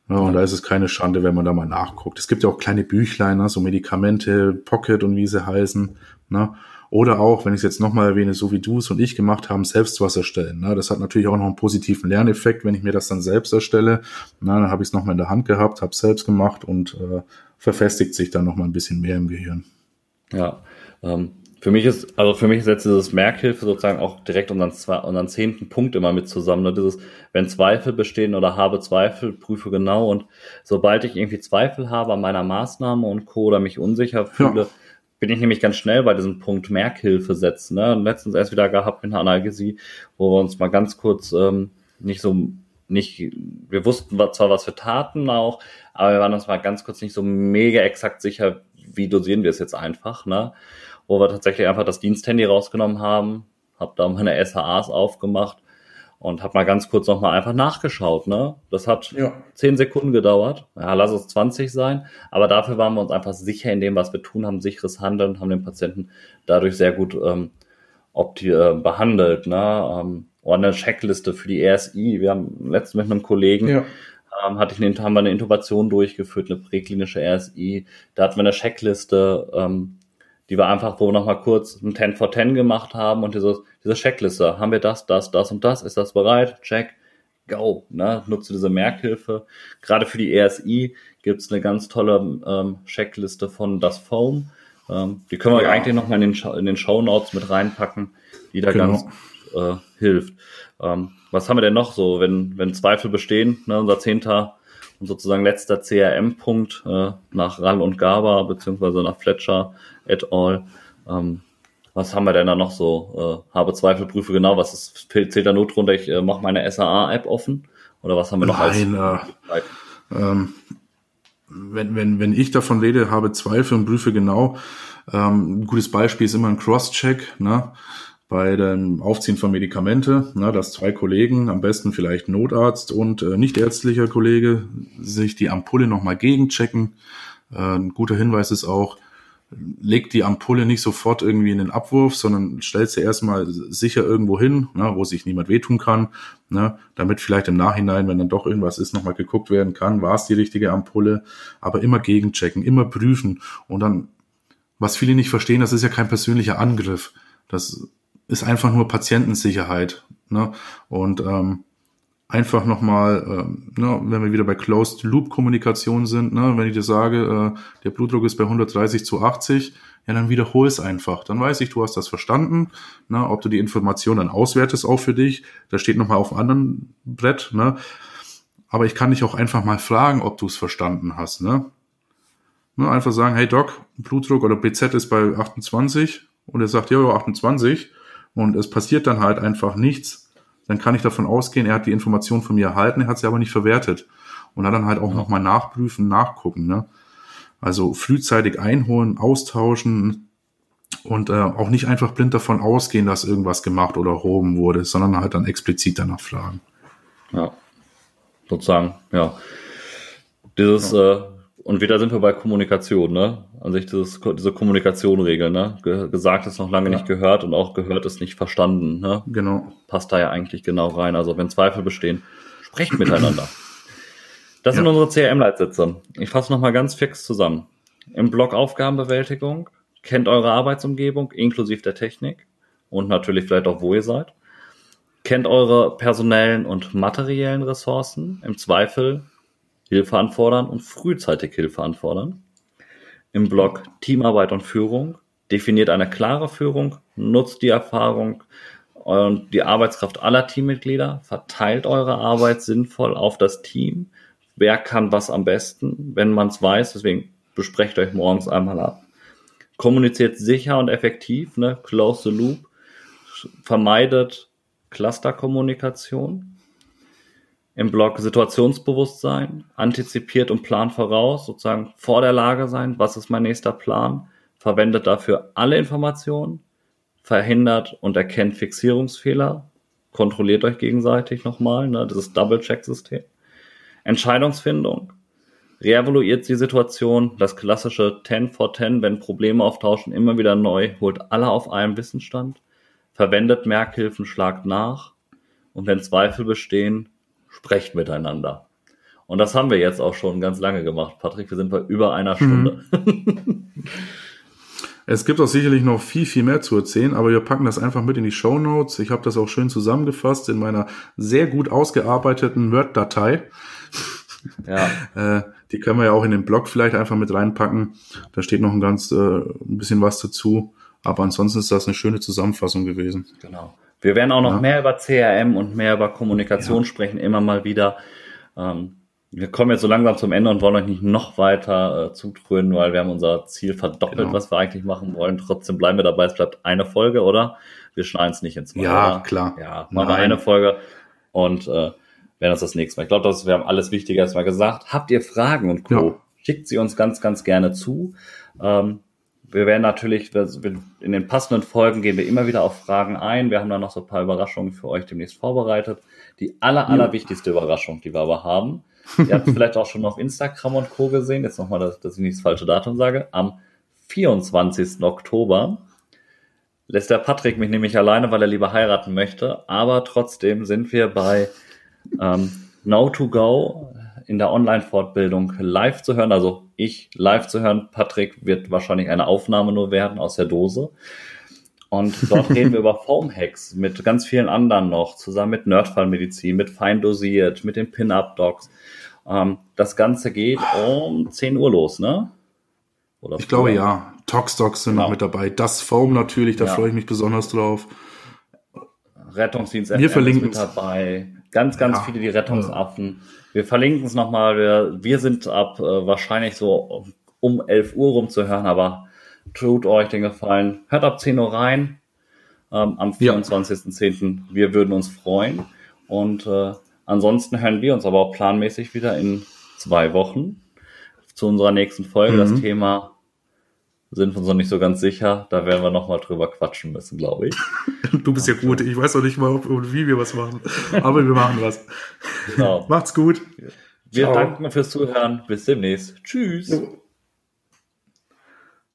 Ne? Und da ist es keine Schande, wenn man da mal nachguckt. Es gibt ja auch kleine Büchlein, ne? so Medikamente, Pocket und wie sie heißen. Ne? Oder auch, wenn ich es jetzt nochmal erwähne, so wie du es und ich gemacht haben, selbst was erstellen. Ne? Das hat natürlich auch noch einen positiven Lerneffekt, wenn ich mir das dann selbst erstelle. Na, dann habe ich es nochmal in der Hand gehabt, habe selbst gemacht und äh, verfestigt sich dann nochmal ein bisschen mehr im Gehirn. Ja, ähm, für mich ist, also für mich setzt dieses Merkhilfe sozusagen auch direkt unseren, unseren zehnten Punkt immer mit zusammen. Ne? Dieses, wenn Zweifel bestehen oder habe Zweifel, prüfe genau. Und sobald ich irgendwie Zweifel habe an meiner Maßnahme und Co. oder mich unsicher fühle, ja. bin ich nämlich ganz schnell bei diesem Punkt Merkhilfe setzen. Ne? Und letztens erst wieder gehabt mit einer Analgesie, wo wir uns mal ganz kurz ähm, nicht so nicht, wir wussten zwar, was wir taten auch, aber wir waren uns mal ganz kurz nicht so mega exakt sicher, wie dosieren wir es jetzt einfach, ne? Wo wir tatsächlich einfach das Diensthandy rausgenommen haben, habe da meine SHAs aufgemacht und habe mal ganz kurz nochmal einfach nachgeschaut. Ne? Das hat ja. 10 Sekunden gedauert. Ja, lass es 20 sein. Aber dafür waren wir uns einfach sicher in dem, was wir tun, haben sicheres Handeln, haben den Patienten dadurch sehr gut ähm, opti äh, behandelt. Ne? Ähm, oder eine Checkliste für die RSI. Wir haben letztens mit einem Kollegen ja. ähm, hatte ich eine, haben wir eine Intubation durchgeführt, eine präklinische RSI. Da hatten wir eine Checkliste, ähm, die wir einfach, wo wir nochmal kurz ein 10 for 10 gemacht haben und diese, diese Checkliste. Haben wir das, das, das und das? Ist das bereit? Check. Go. Ne? Nutze diese Merkhilfe. Gerade für die ESI gibt's eine ganz tolle ähm, Checkliste von das Foam. Ähm, die können wir ja. eigentlich nochmal in den, in den Show Notes mit reinpacken, die da genau. ganz äh, hilft. Ähm, was haben wir denn noch so, wenn, wenn Zweifel bestehen? Ne, unser zehnter sozusagen letzter CRM-Punkt äh, nach Rall und Gaba beziehungsweise nach Fletcher et al. Ähm, was haben wir denn da noch so? Äh, habe Zweifel, prüfe genau, was ist, zählt da nur drunter, ich äh, mache meine SAA-App offen? Oder was haben wir noch Nein, als äh, ähm, wenn, wenn, wenn ich davon rede, habe Zweifel und prüfe genau. Ähm, ein gutes Beispiel ist immer ein Cross-Check. Ne? Bei dem Aufziehen von Medikamente, na, dass zwei Kollegen, am besten vielleicht Notarzt und äh, nichtärztlicher Kollege, sich die Ampulle nochmal gegenchecken. Äh, ein guter Hinweis ist auch, legt die Ampulle nicht sofort irgendwie in den Abwurf, sondern stellt sie erstmal sicher irgendwo hin, na, wo sich niemand wehtun kann, na, damit vielleicht im Nachhinein, wenn dann doch irgendwas ist, nochmal geguckt werden kann, war es die richtige Ampulle, aber immer gegenchecken, immer prüfen und dann, was viele nicht verstehen, das ist ja kein persönlicher Angriff. Das ist einfach nur Patientensicherheit. Ne? Und ähm, einfach nochmal, ähm, ne, wenn wir wieder bei Closed Loop Kommunikation sind, ne, wenn ich dir sage, äh, der Blutdruck ist bei 130 zu 80, ja, dann wiederhol es einfach. Dann weiß ich, du hast das verstanden. Ne, ob du die Information dann auswertest, auch für dich, das steht nochmal auf einem anderen Brett. Ne? Aber ich kann dich auch einfach mal fragen, ob du es verstanden hast. Ne? ne? Einfach sagen, hey Doc, Blutdruck oder BZ ist bei 28 und er sagt, ja, 28 und es passiert dann halt einfach nichts, dann kann ich davon ausgehen, er hat die Information von mir erhalten, er hat sie aber nicht verwertet. Und dann halt auch ja. nochmal nachprüfen, nachgucken. Ne? Also frühzeitig einholen, austauschen und äh, auch nicht einfach blind davon ausgehen, dass irgendwas gemacht oder erhoben wurde, sondern halt dann explizit danach fragen. Ja, sozusagen, ja. Dieses ja. Äh, und wieder sind wir bei Kommunikation, ne? An sich dieses, diese Kommunikation-Regel, ne? gesagt ist noch lange ja. nicht gehört und auch gehört ist nicht verstanden, ne? Genau. Passt da ja eigentlich genau rein. Also wenn Zweifel bestehen, sprecht miteinander. [clears throat] Das ja. sind unsere CRM-Leitsitze. Ich fasse nochmal ganz fix zusammen. Im Blog Aufgabenbewältigung kennt eure Arbeitsumgebung inklusive der Technik und natürlich vielleicht auch, wo ihr seid. Kennt eure personellen und materiellen Ressourcen. Im Zweifel Hilfe anfordern und frühzeitig Hilfe anfordern. Im Blog Teamarbeit und Führung definiert eine klare Führung, nutzt die Erfahrung und die Arbeitskraft aller Teammitglieder, verteilt eure Arbeit sinnvoll auf das Team. Wer kann was am besten, wenn man es weiß? Deswegen besprecht euch morgens einmal ab. Kommuniziert sicher und effektiv, ne? close the loop, vermeidet Clusterkommunikation im Blog Situationsbewusstsein, antizipiert und plant voraus, sozusagen vor der Lage sein, was ist mein nächster Plan, verwendet dafür alle Informationen, verhindert und erkennt Fixierungsfehler, kontrolliert euch gegenseitig nochmal, ne, dieses Double-Check-System. Entscheidungsfindung, reevaluiert die Situation, das klassische 10 for 10, wenn Probleme auftauschen, immer wieder neu, holt alle auf einem Wissensstand, verwendet Merkhilfen, schlagt nach. Und wenn Zweifel bestehen, sprecht miteinander. Und das haben wir jetzt auch schon ganz lange gemacht, Patrick. Wir sind bei über einer Stunde. Mhm. [laughs] Es gibt auch sicherlich noch viel, viel mehr zu erzählen, aber wir packen das einfach mit in die Show Notes. Ich habe das auch schön zusammengefasst in meiner sehr gut ausgearbeiteten Word-Datei. Ja. [laughs] äh, die können wir ja auch in den Blog vielleicht einfach mit reinpacken. Da steht noch ein ganz äh, ein bisschen was dazu. Aber ansonsten ist das eine schöne Zusammenfassung gewesen. Genau. Wir werden auch noch ja. mehr über CRM und mehr über Kommunikation ja. sprechen, immer mal wieder. Ähm, wir kommen jetzt so langsam zum Ende und wollen euch nicht noch weiter äh, zutrönen, weil wir haben unser Ziel verdoppelt, genau. was wir eigentlich machen wollen. Trotzdem bleiben wir dabei. Es bleibt eine Folge, oder? Wir schneiden es nicht ins zwei. Ja, oder? klar. Ja, machen wir eine Folge und äh, werden uns das nächste Mal. Ich glaube, das wir haben alles Wichtige erstmal gesagt. Habt ihr Fragen und Co. Ja. Schickt sie uns ganz, ganz gerne zu. Ähm, wir werden natürlich, in den passenden Folgen gehen wir immer wieder auf Fragen ein. Wir haben da noch so ein paar Überraschungen für euch demnächst vorbereitet. Die aller, aller wichtigste Überraschung, die wir aber haben, ihr habt vielleicht auch schon auf Instagram und Co. gesehen, jetzt nochmal, dass, dass ich nicht das falsche Datum sage, am 24. Oktober lässt der Patrick mich nämlich alleine, weil er lieber heiraten möchte, aber trotzdem sind wir bei ähm, Now2Go in der Online-Fortbildung live zu hören, also ich live zu hören. Patrick wird wahrscheinlich eine Aufnahme nur werden aus der Dose. Und dort [laughs] reden wir über Foam-Hacks mit ganz vielen anderen noch, zusammen mit Nerdfallmedizin, mit Fein dosiert, mit den Pin-Up-Docs. Ähm, das Ganze geht um 10 Uhr los, ne? Oder ich glaube ja. Tox Docs sind genau. noch mit dabei. Das Foam natürlich, da ja. freue ich mich besonders drauf. Rettungsdienst Wir verlinken mit dabei. Ganz, ganz Ja. viele die Rettungsaffen. Wir verlinken es nochmal. Wir, wir sind ab äh, wahrscheinlich so um 11 Uhr rum zu hören, aber tut euch den Gefallen. Hört ab 10 Uhr rein ähm, am Ja. 24.10. Wir würden uns freuen. Und äh, ansonsten hören wir uns aber auch planmäßig wieder in zwei Wochen zu unserer nächsten Folge. Mhm. Das Thema sind wir uns noch nicht so ganz sicher. Da werden wir nochmal drüber quatschen müssen, glaube ich. [laughs] Du bist ja gut. Ich weiß noch nicht mal, ob und wie wir was machen. Aber wir machen was. Genau. Macht's gut. Wir Ciao. danken fürs Zuhören. Bis demnächst. Tschüss.